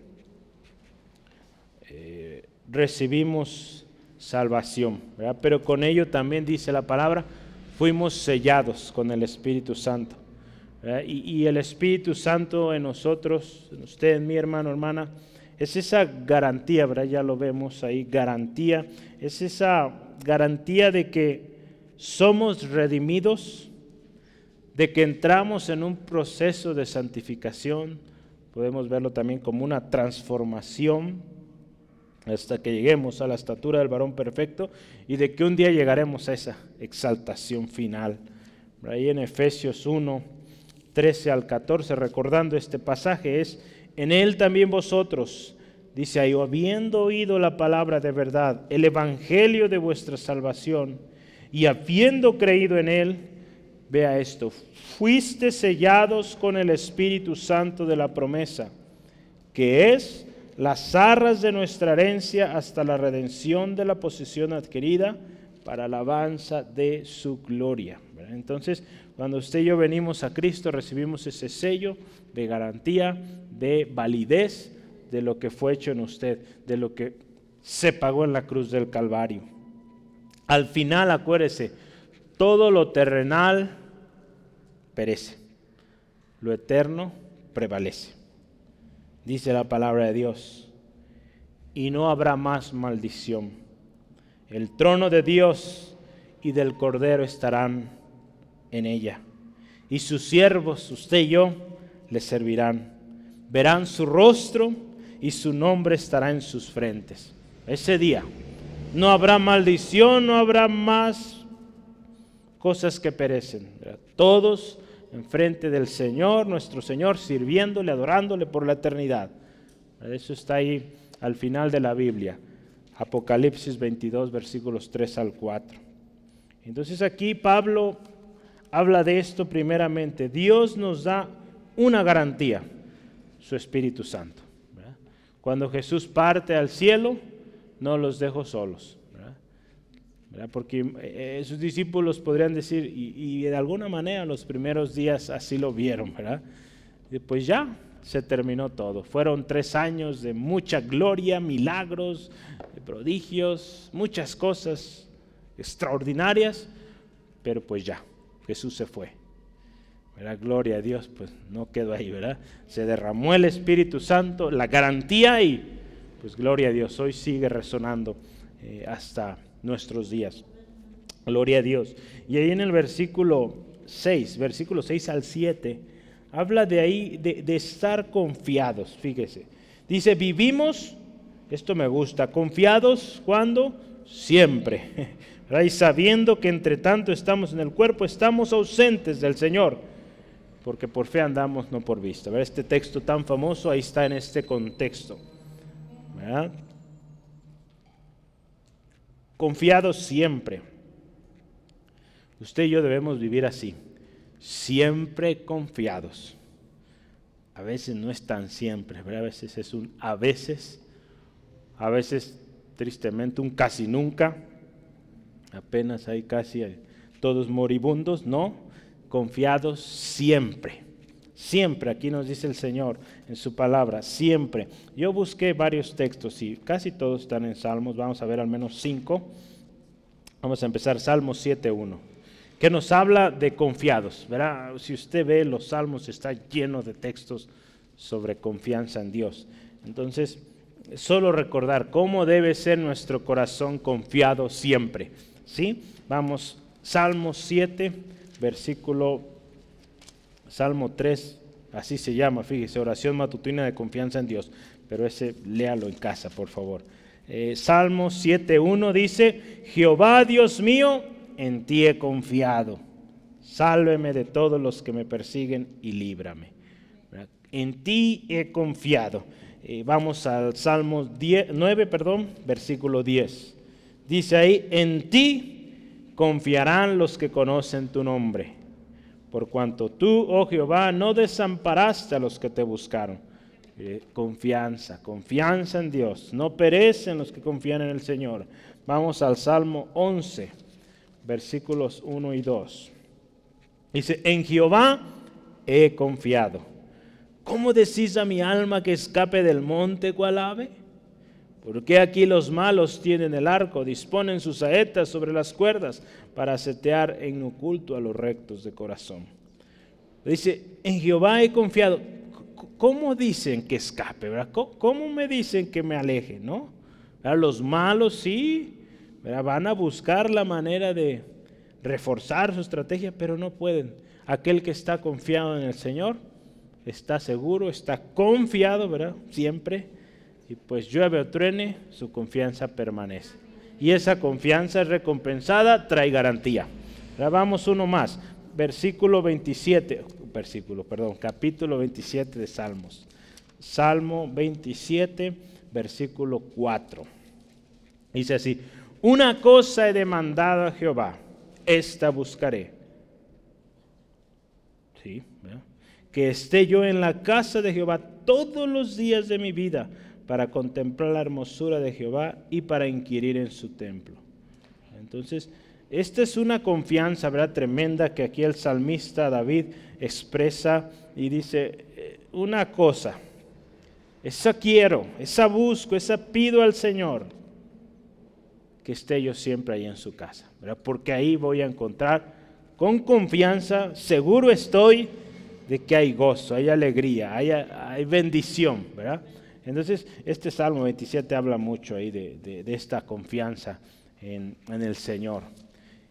eh, recibimos salvación, pero con ello también dice la palabra, fuimos sellados con el Espíritu Santo. Y, el Espíritu Santo en nosotros, en usted, mi hermano, hermana, es esa garantía, ¿verdad? Ya lo vemos ahí, garantía. Es esa garantía de que somos redimidos, de que entramos en un proceso de santificación. Podemos verlo también como una transformación hasta que lleguemos a la estatura del varón perfecto y de que un día llegaremos a esa exaltación final. Ahí en Efesios 1, 13 al 14, recordando este pasaje, es, en él también vosotros, dice ahí, habiendo oído la palabra de verdad, el evangelio de vuestra salvación, y habiendo creído en él, vea esto, fuiste sellados con el Espíritu Santo de la promesa, que es las arras de nuestra herencia hasta la redención de la posesión adquirida para alabanza de su gloria. Entonces, cuando usted y yo venimos a Cristo, recibimos ese sello de garantía, de validez de lo que fue hecho en usted, de lo que se pagó en la cruz del Calvario. Al final, acuérdese, todo lo terrenal perece. lo eterno prevalece. Dice la palabra de Dios. Y no habrá más maldición. El trono de Dios y del Cordero estarán en ella. Y sus siervos, usted y yo, le servirán. Verán su rostro y su nombre estará en sus frentes. Ese día no habrá maldición, no habrá más cosas que perecen. Todos enfrente del Señor, nuestro Señor, sirviéndole, adorándole por la eternidad. Eso está ahí al final de la Biblia. Apocalipsis 22, versículos 3 al 4. Entonces aquí Pablo habla de esto primeramente. Dios nos da una garantía, su Espíritu Santo. Cuando Jesús parte al cielo, no los dejo solos. Porque eh, sus discípulos podrían decir, y, de alguna manera los primeros días así lo vieron, ¿verdad? Y pues ya se terminó todo. Fueron tres años de mucha gloria, milagros, prodigios, muchas cosas extraordinarias, pero pues ya, Jesús se fue. ¿verdad? Gloria a Dios, pues no quedó ahí, ¿verdad? Se derramó el Espíritu Santo, la garantía y pues gloria a Dios, hoy sigue resonando eh, hasta nuestros días. Gloria a Dios. Y ahí en el versículo 6, versículo 6 al 7, habla de ahí, de, estar confiados, fíjese. Dice, vivimos, esto me gusta, confiados cuando siempre. Y sabiendo que entre tanto estamos en el cuerpo, estamos ausentes del Señor, porque por fe andamos, no por vista. Este texto tan famoso ahí está en este contexto. ¿verdad? confiados siempre. Usted y yo debemos vivir así, siempre confiados. A veces no es tan siempre, a veces es un a veces, a veces tristemente un casi nunca, apenas hay casi todos moribundos, no, confiados siempre. Siempre, aquí nos dice el Señor en su palabra, siempre. Yo busqué varios textos y casi todos están en Salmos, vamos a ver al menos cinco. Vamos a empezar Salmos 7.1, que nos habla de confiados. ¿verdad? Si usted ve los Salmos, está lleno de textos sobre confianza en Dios. Entonces, solo recordar cómo debe ser nuestro corazón confiado siempre. ¿Sí? Vamos, Salmos 7, versículo Salmo 3, así se llama, fíjese, oración matutina de confianza en Dios. Pero ese léalo en casa, por favor. Eh, Salmo 7.1 dice, Jehová Dios mío, en ti he confiado. Sálveme de todos los que me persiguen y líbrame. En ti he confiado. Eh, vamos al Salmo 9, perdón, versículo 10. Dice ahí, en ti confiarán los que conocen tu nombre por cuanto tú, oh Jehová, no desamparaste a los que te buscaron. Eh, confianza, confianza en Dios. No perecen los que confían en el Señor. Vamos al Salmo 11, versículos 1 y 2. Dice, en Jehová he confiado. ¿Cómo decís a mi alma que escape del monte cual ave? Porque aquí los malos tienen el arco, disponen sus saetas sobre las cuerdas para setear en oculto a los rectos de corazón. Dice, en Jehová he confiado. ¿Cómo dicen que escape? ¿Cómo me dicen que me aleje? ¿no? Los malos sí, van a buscar la manera de reforzar su estrategia, pero no pueden. Aquel que está confiado en el Señor está seguro, está confiado, ¿verdad? Siempre y pues llueve o truene, su confianza permanece. Y esa confianza recompensada, trae garantía. vamos uno más, versículo 27, versículo, perdón, capítulo 27 de Salmos. Salmo 27, versículo 4. Dice así, una cosa he demandado a Jehová, esta buscaré. Sí, que esté yo en la casa de Jehová todos los días de mi vida para contemplar la hermosura de Jehová y para inquirir en su templo. Entonces, esta es una confianza, ¿verdad? Tremenda que aquí el salmista David expresa y dice, eh, una cosa, esa quiero, esa busco, esa pido al Señor, que esté yo siempre ahí en su casa, ¿verdad? Porque ahí voy a encontrar con confianza, seguro estoy, de que hay gozo, hay alegría, hay, bendición, ¿verdad? Entonces, este Salmo 27 habla mucho ahí de, esta confianza en, el Señor.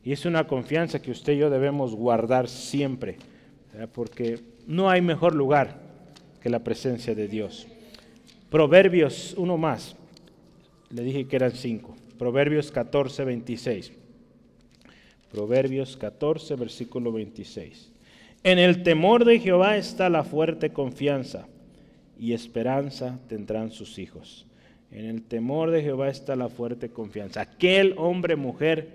Y es una confianza que usted y yo debemos guardar siempre, porque no hay mejor lugar que la presencia de Dios. Proverbios, uno más, le dije que eran cinco. Proverbios 14, 26. Proverbios 14, versículo 26. En el temor de Jehová está la fuerte confianza y esperanza tendrán sus hijos. En el temor de Jehová está la fuerte confianza. Aquel hombre, mujer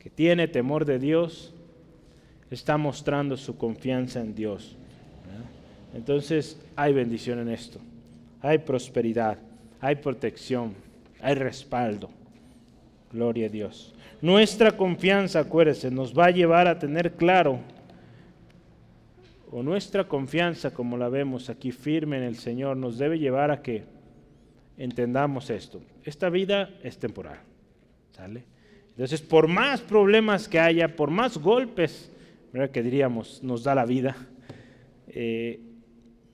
que tiene temor de Dios, está mostrando su confianza en Dios. Entonces hay bendición en esto. Hay prosperidad, hay protección, hay respaldo. Gloria a Dios. Nuestra confianza, acuérdese, nos va a llevar a tener claro, o nuestra confianza, como la vemos aquí firme en el Señor, nos debe llevar a que entendamos esto. Esta vida es temporal. ¿Sale? Entonces, por más problemas que haya, por más golpes que diríamos nos da la vida, eh,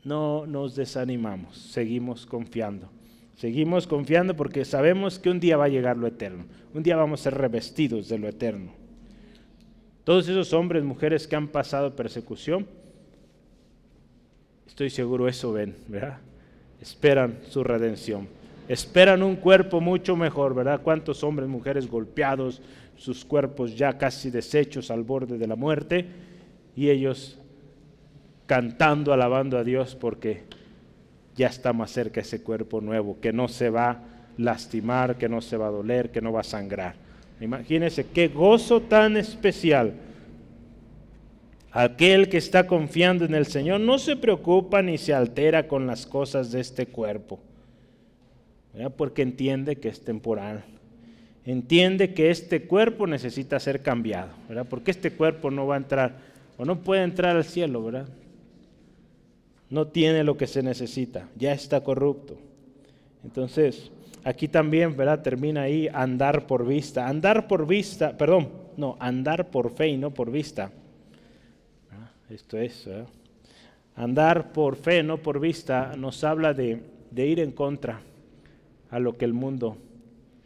no nos desanimamos, seguimos confiando. Seguimos confiando porque sabemos que un día va a llegar lo eterno. Un día vamos a ser revestidos de lo eterno. Todos esos hombres, mujeres que han pasado persecución, estoy seguro eso ven, ¿verdad? Esperan su redención. Esperan un cuerpo mucho mejor, ¿verdad? ¿Cuántos hombres, mujeres golpeados, sus cuerpos ya casi deshechos al borde de la muerte y ellos cantando, alabando a Dios porque ya está más cerca ese cuerpo nuevo, que no se va a lastimar, que no se va a doler, que no va a sangrar. Imagínense qué gozo tan especial. Aquel que está confiando en el Señor no se preocupa ni se altera con las cosas de este cuerpo, porque entiende que es temporal. Entiende que este cuerpo necesita ser cambiado, ¿verdad? porque este cuerpo no va a entrar o no puede entrar al cielo, ¿verdad? no tiene lo que se necesita, ya está corrupto. Entonces, aquí también, ¿verdad? Termina ahí andar por vista. Andar por vista, perdón, no, andar por fe y no por vista. Esto es, andar por fe, no por vista, nos habla de, de ir en contra a lo que el mundo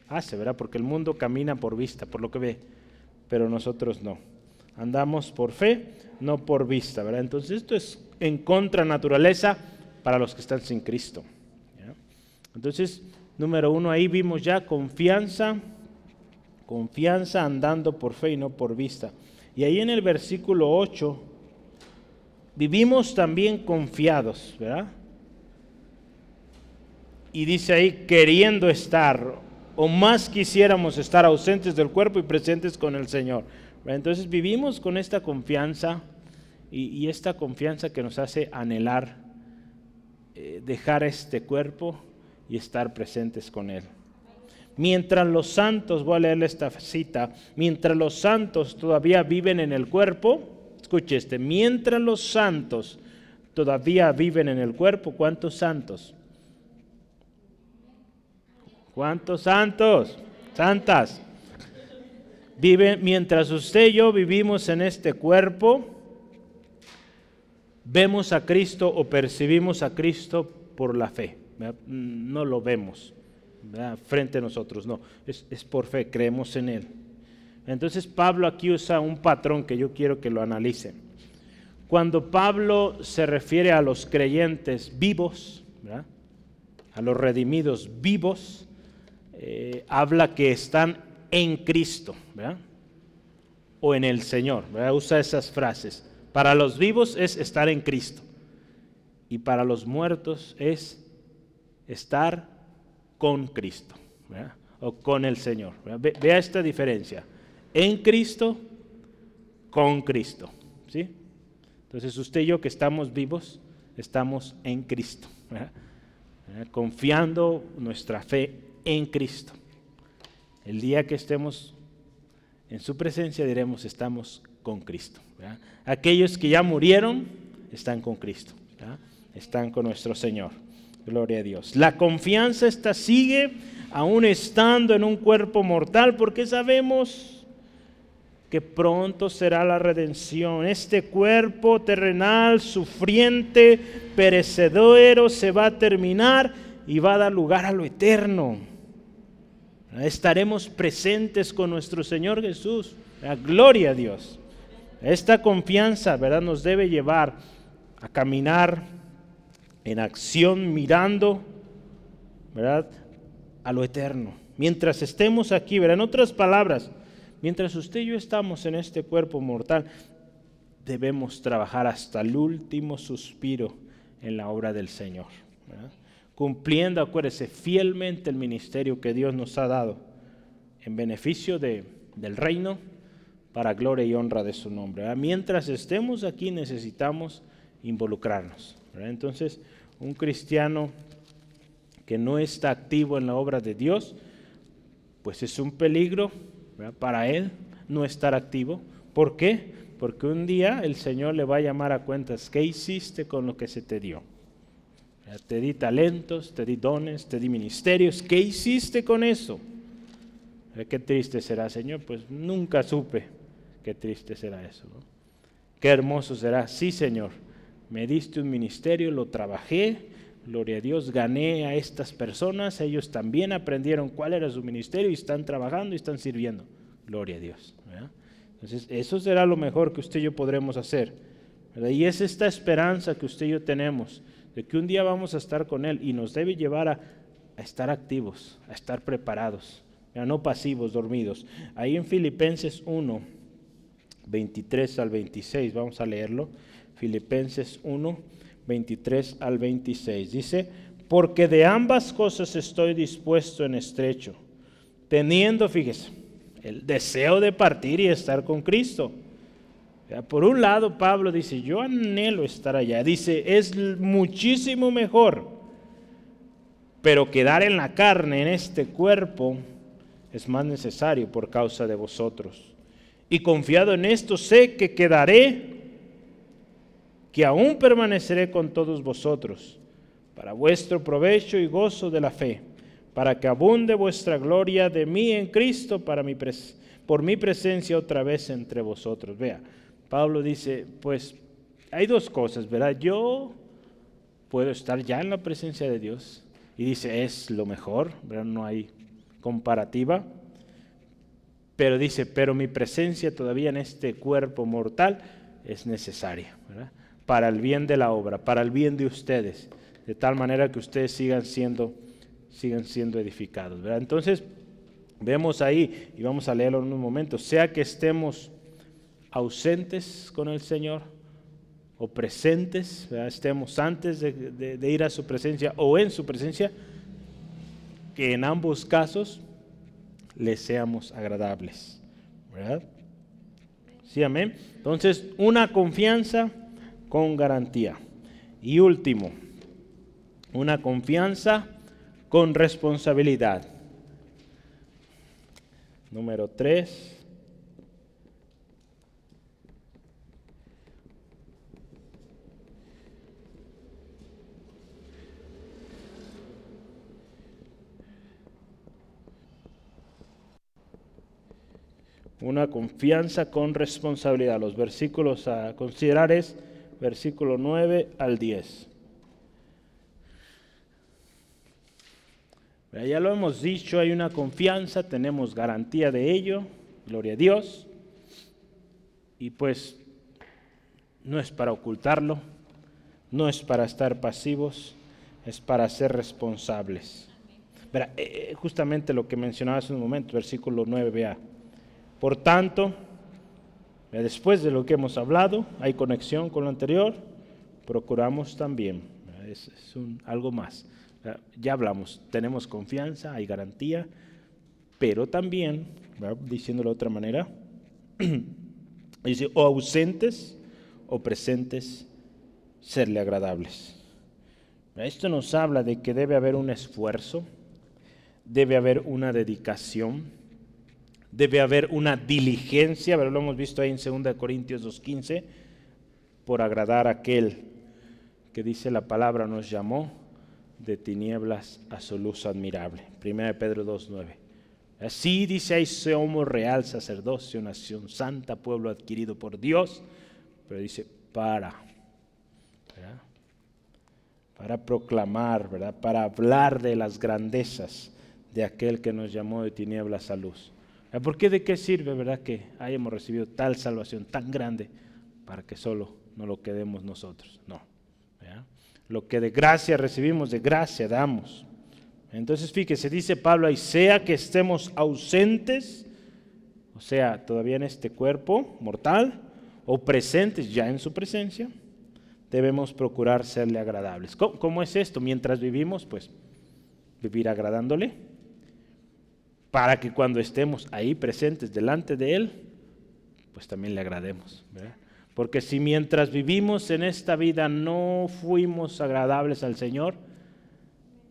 hace, ¿verdad? Porque el mundo camina por vista, por lo que ve, pero nosotros no. Andamos por fe, no por vista, ¿verdad? Entonces esto es en contra naturaleza para los que están sin Cristo. Entonces, número uno, ahí vimos ya confianza, confianza andando por fe y no por vista. Y ahí en el versículo 8, vivimos también confiados, ¿verdad? Y dice ahí, queriendo estar, o más quisiéramos estar ausentes del cuerpo y presentes con el Señor. Entonces vivimos con esta confianza y, esta confianza que nos hace anhelar eh, dejar este cuerpo y estar presentes con Él. Mientras los santos, voy a leerle esta cita, mientras los santos todavía viven en el cuerpo, escuche este, mientras los santos todavía viven en el cuerpo, ¿cuántos santos? ¿Cuántos santos? Santas. Vive, mientras usted y yo vivimos en este cuerpo, vemos a Cristo o percibimos a Cristo por la fe. No lo vemos frente a nosotros, no, es, es por fe, creemos en Él. Entonces Pablo aquí usa un patrón que yo quiero que lo analicen. Cuando Pablo se refiere a los creyentes vivos, a los redimidos vivos, eh, habla que están en Cristo o en el Señor. Usa esas frases. Para los vivos es estar en Cristo. Y para los muertos es estar con Cristo. O con el Señor. Vea esta diferencia. En Cristo, con Cristo. ¿sí? Entonces usted y yo que estamos vivos, estamos en Cristo. Confiando nuestra fe en Cristo. El día que estemos en su presencia diremos estamos con Cristo. Aquellos que ya murieron están con Cristo, están con nuestro Señor. Gloria a Dios. La confianza esta sigue aún estando en un cuerpo mortal porque sabemos que pronto será la redención. Este cuerpo terrenal, sufriente, perecedero, se va a terminar y va a dar lugar a lo eterno. Estaremos presentes con nuestro Señor Jesús. La gloria a Dios. Esta confianza, ¿verdad? Nos debe llevar a caminar en acción, mirando, ¿verdad? A lo eterno. Mientras estemos aquí, ¿verdad? En otras palabras, Mientras usted y yo estamos en este cuerpo mortal, debemos trabajar hasta el último suspiro en la obra del Señor. Cumpliendo, acuérdese, fielmente el ministerio que Dios nos ha dado en beneficio de, del reino para gloria y honra de su nombre. Mientras estemos aquí necesitamos involucrarnos. Entonces, un cristiano que no está activo en la obra de Dios, pues es un peligro para él no estar activo. ¿Por qué? Porque un día el Señor le va a llamar a cuentas, ¿qué hiciste con lo que se te dio? Te di talentos, te di dones, te di ministerios, ¿qué hiciste con eso? Qué triste será, Señor, pues nunca supe qué triste será eso. Qué hermoso será, sí, Señor, me diste un ministerio, lo trabajé, gloria a Dios, gané a estas personas, ellos también aprendieron cuál era su ministerio y están trabajando y están sirviendo. Gloria a Dios. Entonces, eso será lo mejor que usted y yo podremos hacer. Y es esta esperanza que usted y yo tenemos, de que un día vamos a estar con Él y nos debe llevar a, estar activos, a estar preparados, no pasivos, dormidos. Ahí en Filipenses 1, 23 al 26, vamos a leerlo. Filipenses 1, 23 al 26. Dice, porque de ambas cosas estoy dispuesto en estrecho, teniendo, fíjese, el deseo de partir y estar con Cristo. Por un lado, Pablo dice, yo anhelo estar allá. Dice, es muchísimo mejor, pero quedar en la carne, en este cuerpo, es más necesario por causa de vosotros. Y confiado en esto, sé que quedaré que aún permaneceré con todos vosotros, para vuestro provecho y gozo de la fe, para que abunde vuestra gloria de mí en Cristo para mi por mi presencia otra vez entre vosotros. Vea, Pablo dice, pues hay dos cosas, ¿verdad? Yo puedo estar ya en la presencia de Dios y dice, es lo mejor, ¿verdad? No hay comparativa. Pero dice, pero mi presencia todavía en este cuerpo mortal es necesaria, ¿verdad? Para el bien de la obra, para el bien de ustedes, de tal manera que ustedes sigan siendo, sigan siendo edificados. Entonces, vemos ahí, y vamos a leerlo en un momento, sea que estemos ausentes con el Señor o presentes, estemos antes de, ir a su presencia o en su presencia, que en ambos casos les seamos agradables. ¿Verdad? Sí, amén. Entonces, una confianza con garantía. Y último, una confianza con responsabilidad. Número tres. Una confianza con responsabilidad. Los versículos a considerar es versículo 9 al 10. Ya lo hemos dicho, hay una confianza, tenemos garantía de ello, gloria a Dios. Y pues no es para ocultarlo, no es para estar pasivos, es para ser responsables. Eh, eh, justamente lo que mencionaba hace un momento, versículo 9, vea. Por tanto, Después de lo que hemos hablado, hay conexión con lo anterior, procuramos también, es, algo más. Ya hablamos, tenemos confianza, hay garantía, pero también, diciéndolo de otra manera, dice, o ausentes o presentes, serle agradables. Esto nos habla de que debe haber un esfuerzo, debe haber una dedicación, debe haber una diligencia, pero lo hemos visto ahí en 2 Corintios 2.15, por agradar a aquel que dice la palabra nos llamó de tinieblas a su luz admirable. 1 Pedro 2.9. Así dice ahí somos real sacerdocio, nación santa, pueblo adquirido por Dios, pero dice para, para proclamar, ¿verdad? para hablar de las grandezas de aquel que nos llamó de tinieblas a luz. ¿Por qué de qué sirve, verdad, que hayamos recibido tal salvación tan grande para que solo no lo quedemos nosotros? No. Lo que de gracia recibimos, de gracia damos. Entonces, fíjese, dice Pablo ahí, sea que estemos ausentes, o sea, todavía en este cuerpo mortal, o presentes ya en su presencia, debemos procurar serle agradables. ¿Cómo, es esto? Mientras vivimos, pues, vivir agradándole, para que cuando estemos ahí presentes delante de Él, pues también le agrademos. Porque si mientras vivimos en esta vida no fuimos agradables al Señor,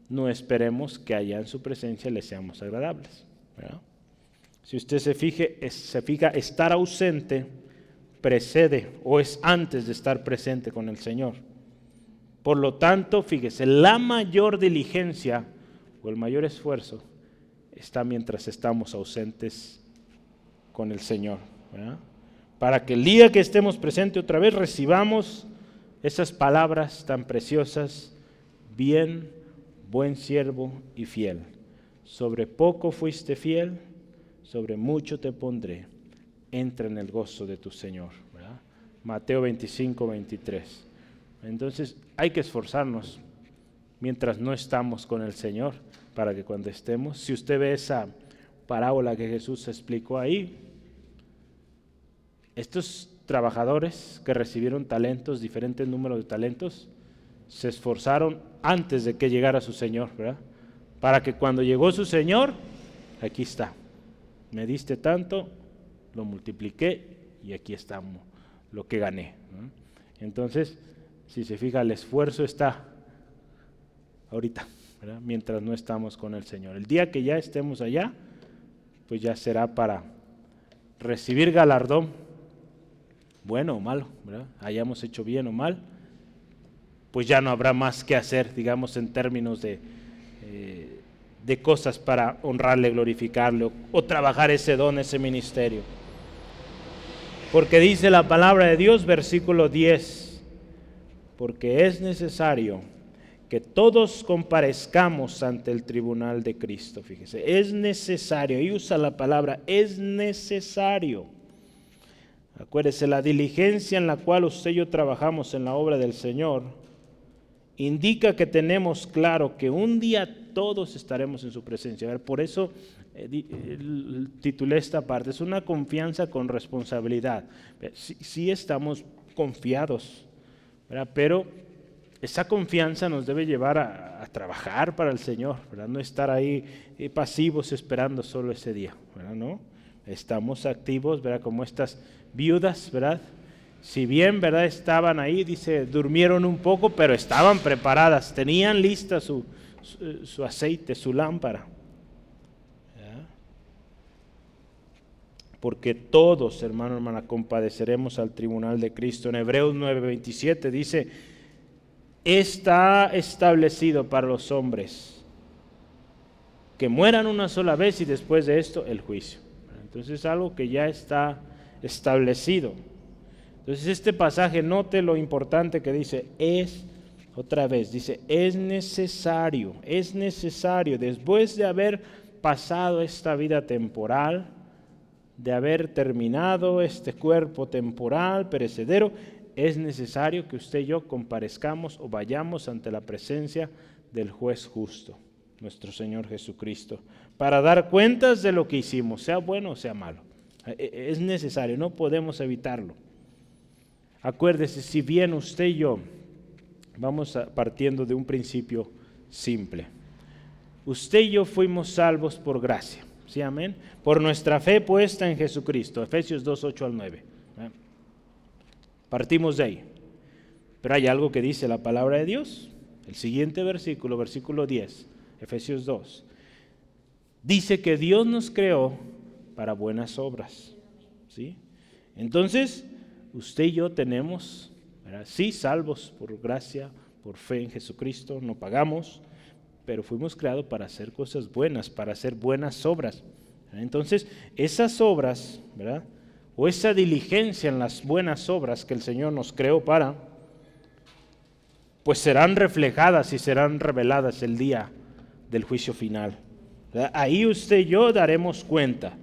no esperemos que allá en su presencia le seamos agradables. Si usted se, fije, se fija, estar ausente precede o es antes de estar presente con el Señor. Por lo tanto, fíjese, la mayor diligencia o el mayor esfuerzo está mientras estamos ausentes con el Señor. Para que el día que estemos presentes otra vez recibamos esas palabras tan preciosas, bien buen siervo y fiel. Sobre poco fuiste fiel, sobre mucho te pondré. Entra en el gozo de tu Señor. Mateo 25, 23. Entonces hay que esforzarnos mientras no estamos con el Señor para que cuando estemos, si usted ve esa parábola que Jesús explicó ahí, estos trabajadores que recibieron talentos, diferentes números de talentos, se esforzaron antes de que llegara su Señor, ¿verdad? Para que cuando llegó su Señor, aquí está. Me diste tanto, lo multipliqué y aquí está lo que gané. Entonces, si se fija, el esfuerzo está ahorita, mientras no estamos con el Señor. El día que ya estemos allá, pues ya será para recibir galardón, bueno o malo, ¿verdad? hayamos hecho bien o mal pues ya no habrá más que hacer, digamos, en términos de, eh, de cosas para honrarle, glorificarle o, trabajar ese don, ese ministerio. Porque dice la palabra de Dios, versículo 10, porque es necesario que todos comparezcamos ante el tribunal de Cristo, fíjese, es necesario, y usa la palabra, es necesario. Acuérdese, la diligencia en la cual usted y yo trabajamos en la obra del Señor, indica que tenemos claro que un día todos estaremos en su presencia. por eso eh, eh, titulé esta parte, es una confianza con responsabilidad. Sí, estamos confiados, pero esa confianza nos debe llevar a, trabajar para el Señor, no estar ahí eh, pasivos esperando solo ese día. ¿no? Estamos activos, ¿verdad? como estas viudas, ¿verdad? si bien, ¿verdad? Estaban ahí, dice, durmieron un poco, pero estaban preparadas, tenían lista su, su, aceite, su lámpara. Porque todos, hermano, hermana, compadeceremos al tribunal de Cristo. En Hebreos 9:27 dice, está establecido para los hombres que mueran una sola vez y después de esto el juicio. Entonces es algo que ya está establecido. Entonces este pasaje, note lo importante que dice, es, otra vez, dice, es necesario, es necesario, después de haber pasado esta vida temporal, de haber terminado este cuerpo temporal, perecedero, es necesario que usted y yo comparezcamos o vayamos ante la presencia del juez justo, nuestro Señor Jesucristo, para dar cuentas de lo que hicimos, sea bueno o sea malo. E, e, es necesario, no podemos evitarlo. Acuérdese, si bien usted y yo vamos partiendo de un principio simple. Usted y yo fuimos salvos por gracia. ¿Sí, amén? Por nuestra fe puesta en Jesucristo. Efesios 2, 8 al 9. ¿eh? Partimos de ahí. Pero hay algo que dice la palabra de Dios. El siguiente versículo, versículo 10, Efesios 2. Dice que Dios nos creó para buenas obras. ¿Sí? Entonces, usted y yo tenemos, sí, salvos por gracia, por fe en Jesucristo, no pagamos, pero fuimos creados para hacer cosas buenas, para hacer buenas obras. Entonces, esas obras, ¿verdad? O esa diligencia en las buenas obras que el Señor nos creó para, pues serán reflejadas y serán reveladas el día del juicio final. Ahí usted y yo daremos cuenta.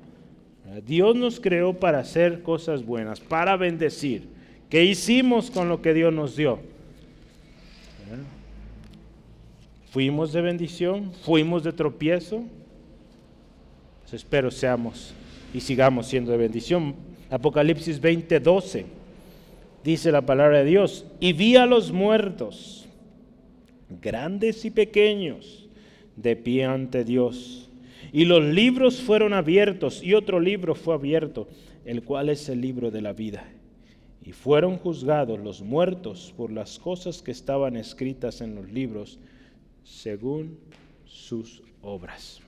Dios nos creó para hacer cosas buenas, para bendecir. ¿Qué hicimos con lo que Dios nos dio? ¿Fuimos de bendición? ¿Fuimos de tropiezo? Pues espero seamos y sigamos siendo de bendición. Apocalipsis 20, 12 dice la palabra de Dios, y vi a los muertos, grandes y pequeños, de pie ante Dios. Y los libros fueron abiertos, y otro libro fue abierto, el cual es el libro de la vida. Y fueron juzgados los muertos por las cosas que estaban escritas en los libros, según sus obras.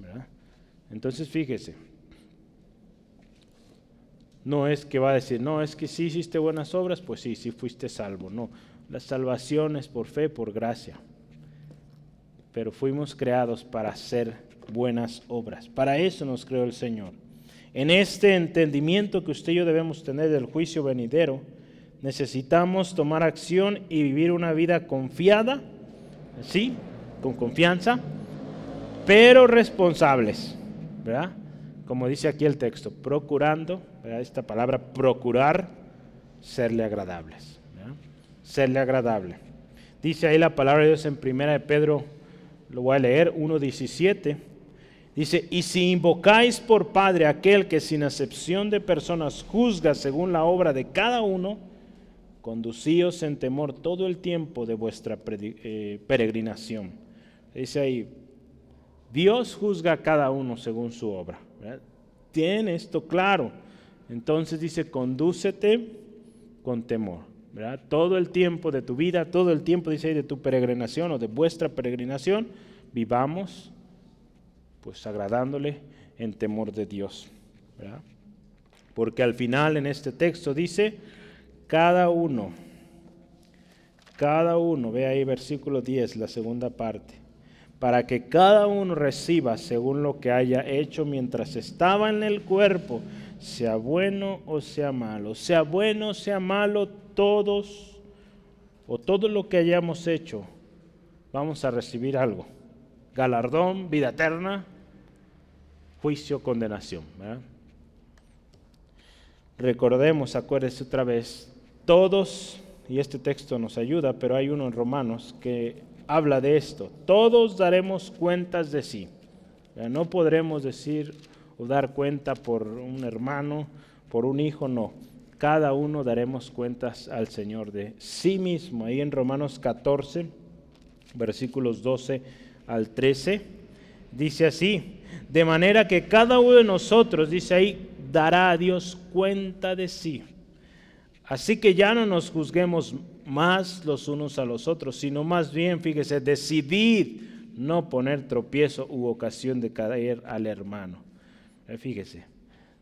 Entonces fíjese, no es que va a decir, no, es que si hiciste buenas obras, pues sí, sí fuiste salvo. No, la salvación es por fe, por gracia. Pero fuimos creados para hacer buenas obras. Para eso nos creó el Señor. En este entendimiento que usted y yo debemos tener del juicio venidero, necesitamos tomar acción y vivir una vida confiada, sí, con confianza, pero responsables, ¿verdad? Como dice aquí el texto, procurando esta palabra procurar serle agradables. Serle agradable. Dice ahí la palabra de Dios en primera de Pedro, lo voy a leer, 1.17. Dice, y si invocáis por Padre aquel que sin acepción de personas juzga según la obra de cada uno, conducíos en temor todo el tiempo de vuestra eh, peregrinación. Dice ahí, Dios juzga a cada uno según su obra. Tiene esto claro. Entonces dice, condúcete con temor. ¿verdad? Todo el tiempo de tu vida, todo el tiempo, dice de tu peregrinación o de vuestra peregrinación, vivamos pues agradándole en temor de Dios. Porque al final en este texto dice, cada uno, cada uno, ve ahí versículo 10, la segunda parte, para que cada uno reciba según lo que haya hecho mientras estaba en el cuerpo, sea bueno o sea malo, sea bueno o sea malo, todos o todo lo que hayamos hecho, vamos a recibir algo. Galardón, vida eterna, juicio, condenación. Recordemos, acuérdense otra vez, todos, y este texto nos ayuda, pero hay uno en Romanos que habla de esto, todos daremos cuentas de sí. No podremos decir o dar cuenta por un hermano, por un hijo, no. Cada uno daremos cuentas al Señor de sí mismo. Ahí en Romanos 14, versículos 12 al 13, dice así, de manera que cada uno de nosotros, dice ahí, dará a Dios cuenta de sí. Así que ya no nos juzguemos más los unos a los otros, sino más bien, fíjese, decidir no poner tropiezo u ocasión de caer al hermano. Eh, fíjese,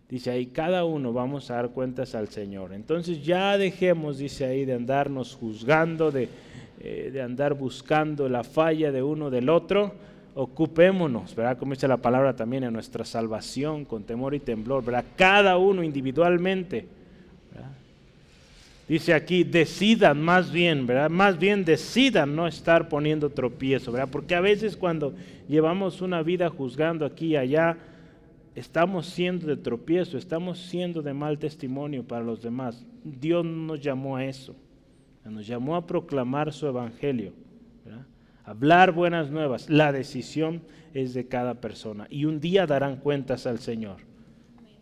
dice ahí, cada uno vamos a dar cuentas al Señor. Entonces ya dejemos, dice ahí, de andarnos juzgando, de, eh, de andar buscando la falla de uno del otro. Ocupémonos, ¿verdad? Como dice la palabra también en nuestra salvación con temor y temblor, ¿verdad? Cada uno individualmente. Dice aquí, decidan más bien, ¿verdad? Más bien decidan no estar poniendo tropiezo, ¿verdad? Porque a veces cuando llevamos una vida juzgando aquí y allá, estamos siendo de tropiezo, estamos siendo de mal testimonio para los demás. Dios nos llamó a eso, nos llamó a proclamar su evangelio, hablar buenas nuevas. La decisión es de cada persona y un día darán cuentas al Señor.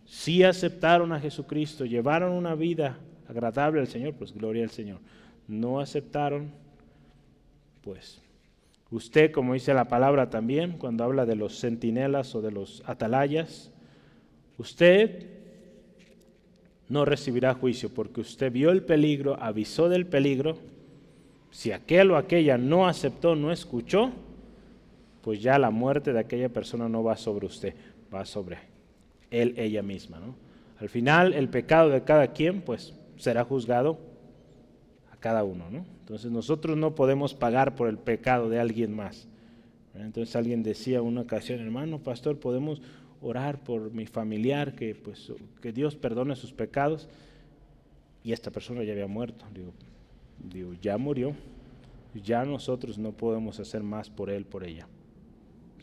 Si aceptaron a Jesucristo, llevaron una vida agradable al Señor, pues gloria al Señor. No aceptaron, pues Usted, como dice la palabra también, cuando habla de los centinelas o de los atalayas, usted no recibirá juicio porque usted vio el peligro, avisó del peligro. Si aquel o aquella no aceptó, no escuchó, pues ya la muerte de aquella persona no va sobre usted, va sobre él, ella misma. ¿no? Al final, el pecado de cada quien, pues será juzgado a cada uno. ¿no? Entonces nosotros no podemos pagar por el pecado de alguien más. Entonces alguien decía una ocasión, hermano, pastor, podemos orar por mi familiar, que, pues, que Dios perdone sus pecados. Y esta persona ya había muerto. Digo, ya murió. Ya nosotros no podemos hacer más por él, por ella.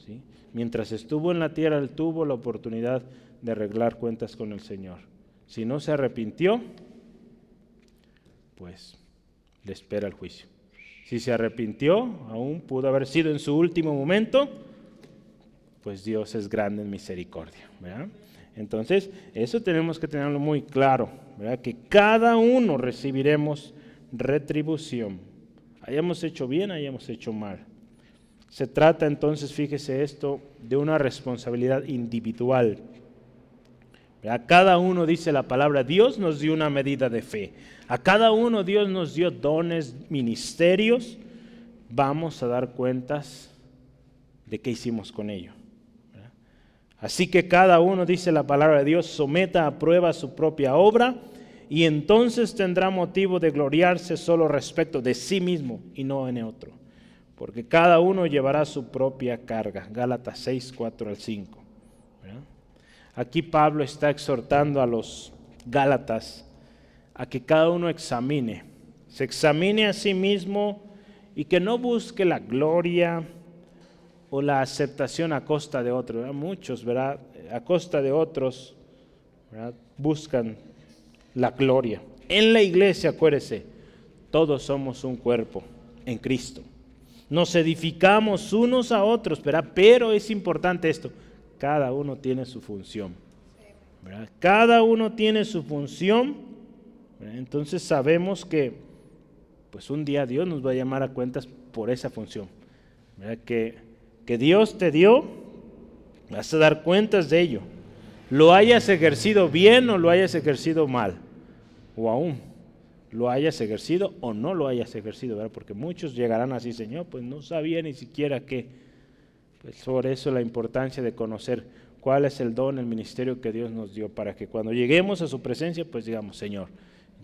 ¿Sí? Mientras estuvo en la tierra, él tuvo la oportunidad de arreglar cuentas con el Señor. Si no se arrepintió, pues le espera el juicio. Si se arrepintió, aún pudo haber sido en su último momento, pues Dios es grande en misericordia. Entonces, eso tenemos que tenerlo muy claro, que cada uno recibiremos retribución. Hayamos hecho bien, hayamos hecho mal. Se trata entonces, fíjese esto, de una responsabilidad individual. A cada uno dice la palabra, Dios nos dio una medida de fe. A cada uno Dios nos dio dones, ministerios. Vamos a dar cuentas de qué hicimos con ello. Así que cada uno, dice la palabra de Dios, someta a prueba su propia obra y entonces tendrá motivo de gloriarse solo respecto de sí mismo y no en otro. Porque cada uno llevará su propia carga. Gálatas 6, 4 al 5. Aquí Pablo está exhortando a los Gálatas a que cada uno examine, se examine a sí mismo y que no busque la gloria o la aceptación a costa de otros. Muchos, ¿verdad? A costa de otros, buscan la gloria. En la iglesia, acuérdese, todos somos un cuerpo en Cristo. Nos edificamos unos a otros, ¿verdad? pero es importante esto, cada uno tiene su función. Cada uno tiene su función. Entonces sabemos que pues un día Dios nos va a llamar a cuentas por esa función. Que que Dios te dio, vas a dar cuentas de ello. Lo hayas ejercido bien o lo hayas ejercido mal. O aún lo hayas ejercido o no lo hayas ejercido. Porque muchos llegarán así, Señor, pues no sabía ni siquiera qué. Pues por eso la importancia de conocer cuál es el don, el ministerio que Dios nos dio, para que cuando lleguemos a su presencia, pues digamos, Señor,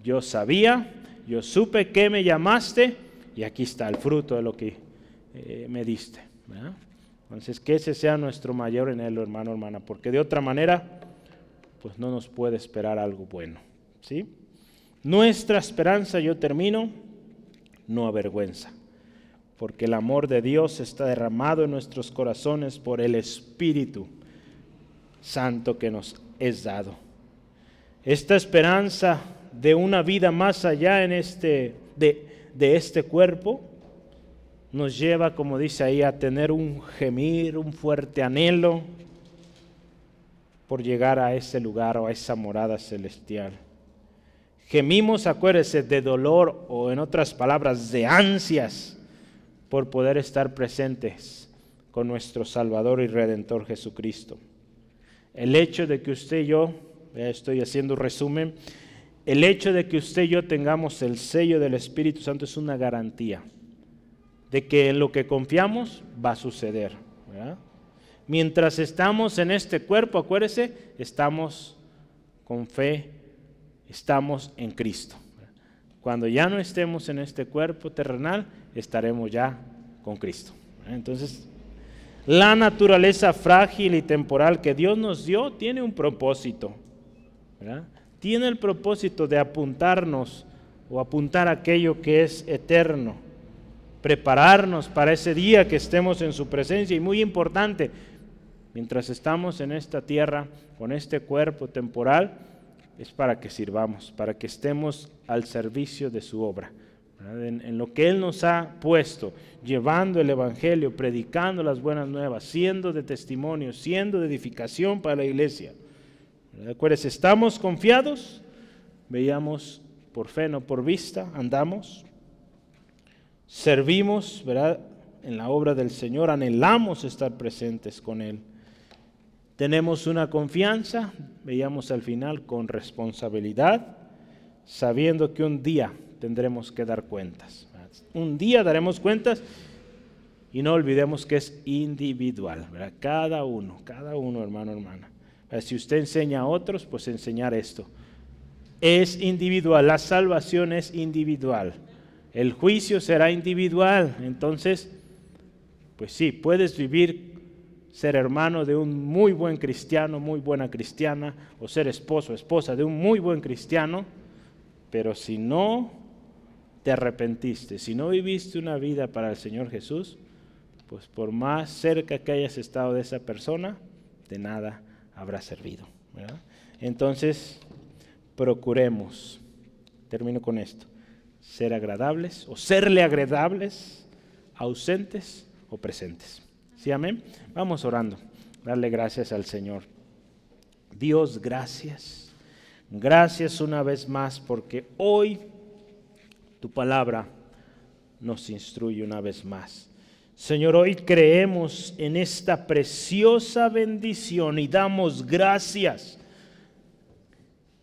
yo sabía, yo supe que me llamaste y aquí está el fruto de lo que eh, me diste. Entonces, que ese sea nuestro mayor anhelo, hermano, hermana, porque de otra manera, pues no nos puede esperar algo bueno. ¿sí? Nuestra esperanza, yo termino, no avergüenza, porque el amor de Dios está derramado en nuestros corazones por el Espíritu Santo que nos es dado. Esta esperanza de una vida más allá en este, de, de este cuerpo, nos lleva, como dice ahí, a tener un gemir, un fuerte anhelo por llegar a ese lugar o a esa morada celestial. Gemimos, acuérdese, de dolor o en otras palabras, de ansias por poder estar presentes con nuestro Salvador y Redentor Jesucristo. El hecho de que usted y yo, estoy haciendo un resumen, el hecho de que usted y yo tengamos el sello del Espíritu Santo es una garantía de que en lo que confiamos va a suceder. Mientras estamos en este cuerpo, acuérdese, estamos con fe, estamos en Cristo. Cuando ya no estemos en este cuerpo terrenal, estaremos ya con Cristo. Entonces, la naturaleza frágil y temporal que Dios nos dio tiene un propósito. Tiene el propósito de apuntarnos o apuntar aquello que es eterno prepararnos para ese día que estemos en su presencia. Y muy importante, mientras estamos en esta tierra, con este cuerpo temporal, es para que sirvamos, para que estemos al servicio de su obra. En, lo que Él nos ha puesto, llevando el Evangelio, predicando las buenas nuevas, siendo de testimonio, siendo de edificación para la iglesia. Acuérdense, estamos confiados, veíamos por fe, no por vista, andamos servimos, ¿verdad? En la obra del Señor, anhelamos estar presentes con Él. Tenemos una confianza, veíamos al final, con responsabilidad, sabiendo que un día tendremos que dar cuentas. Un día daremos cuentas y no olvidemos que es individual. Cada uno, cada uno, hermano, hermana. Si usted enseña a otros, pues enseñar esto. Es individual, la salvación es individual. El juicio será individual. Entonces, pues sí, puedes vivir ser hermano de un muy buen cristiano, muy buena cristiana, o ser esposo esposa de un muy buen cristiano, pero si no te arrepentiste, si no viviste una vida para el Señor Jesús, pues por más cerca que hayas estado de esa persona, de nada habrá servido. Entonces, procuremos, termino con esto, ser agradables o serle agradables, ausentes o presentes. ¿Sí, amén? Vamos orando, darle gracias al Señor. Dios, gracias. Gracias una vez más porque hoy tu palabra nos instruye una vez más. Señor, hoy creemos en esta preciosa bendición y damos gracias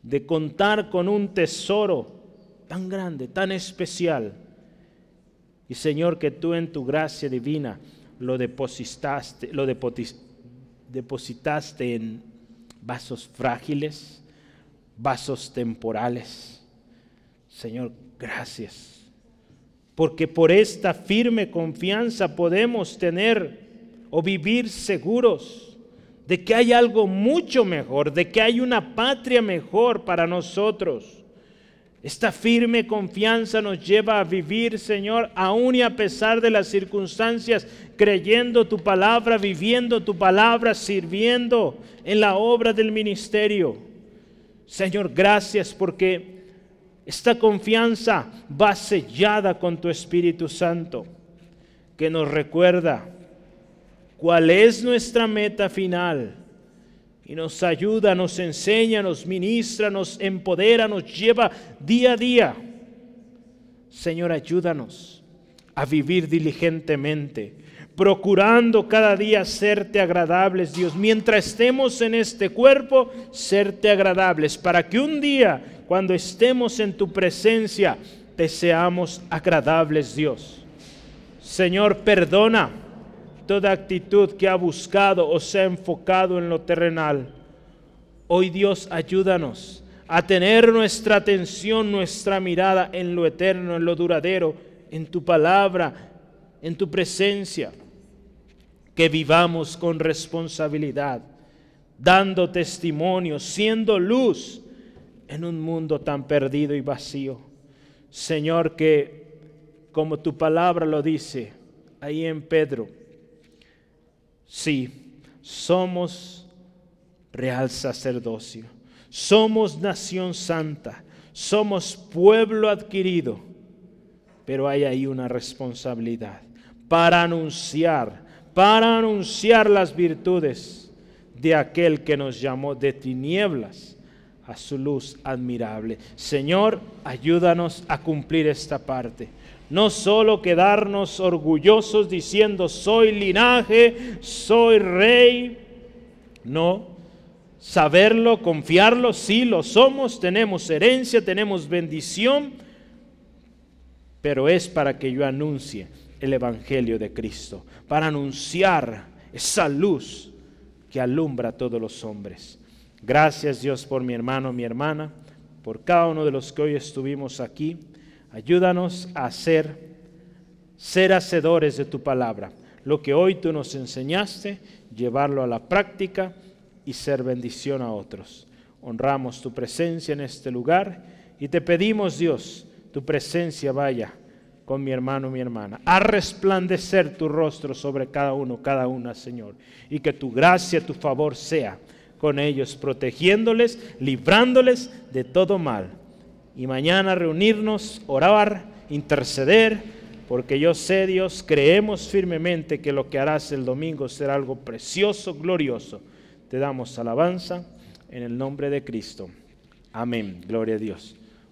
de contar con un tesoro tan grande, tan especial. Y Señor, que tú en tu gracia divina lo depositaste, lo depositaste en vasos frágiles, vasos temporales. Señor, gracias. Porque por esta firme confianza podemos tener o vivir seguros de que hay algo mucho mejor, de que hay una patria mejor para nosotros. Esta firme confianza nos lleva a vivir, Señor, aún y a pesar de las circunstancias, creyendo tu palabra, viviendo tu palabra, sirviendo en la obra del ministerio. Señor, gracias porque esta confianza va sellada con tu Espíritu Santo, que nos recuerda cuál es nuestra meta final. Y nos ayuda, nos enseña, nos ministra, nos empodera, nos lleva día a día. Señor, ayúdanos a vivir diligentemente, procurando cada día serte agradables, Dios. Mientras estemos en este cuerpo, serte agradables, para que un día, cuando estemos en tu presencia, te seamos agradables, Dios. Señor, perdona toda actitud que ha buscado o se ha enfocado en lo terrenal. Hoy Dios ayúdanos a tener nuestra atención, nuestra mirada en lo eterno, en lo duradero, en tu palabra, en tu presencia. Que vivamos con responsabilidad, dando testimonio, siendo luz en un mundo tan perdido y vacío. Señor, que como tu palabra lo dice ahí en Pedro, Sí, somos real sacerdocio, somos nación santa, somos pueblo adquirido, pero hay ahí una responsabilidad para anunciar, para anunciar las virtudes de aquel que nos llamó de tinieblas a su luz admirable. Señor, ayúdanos a cumplir esta parte no solo quedarnos orgullosos diciendo soy linaje, soy rey, no, saberlo, confiarlo, sí lo somos, tenemos herencia, tenemos bendición, pero es para que yo anuncie el Evangelio de Cristo, para anunciar esa luz que alumbra a todos los hombres. Gracias Dios por mi hermano, mi hermana, por cada uno de los que hoy estuvimos aquí. Ayúdanos a ser, ser hacedores de tu palabra. Lo que hoy tú nos enseñaste, llevarlo a la práctica y ser bendición a otros. Honramos tu presencia en este lugar y te pedimos, Dios, tu presencia vaya con mi hermano, mi hermana, a resplandecer tu rostro sobre cada uno, cada una, Señor, y que tu gracia, tu favor sea con ellos, protegiéndoles, librándoles de todo mal y mañana reunirnos, orar, interceder, porque yo sé, Dios, creemos firmemente que lo que harás el domingo será algo precioso, glorioso. Te damos alabanza en el nombre de Cristo. Amén. Gloria a Dios.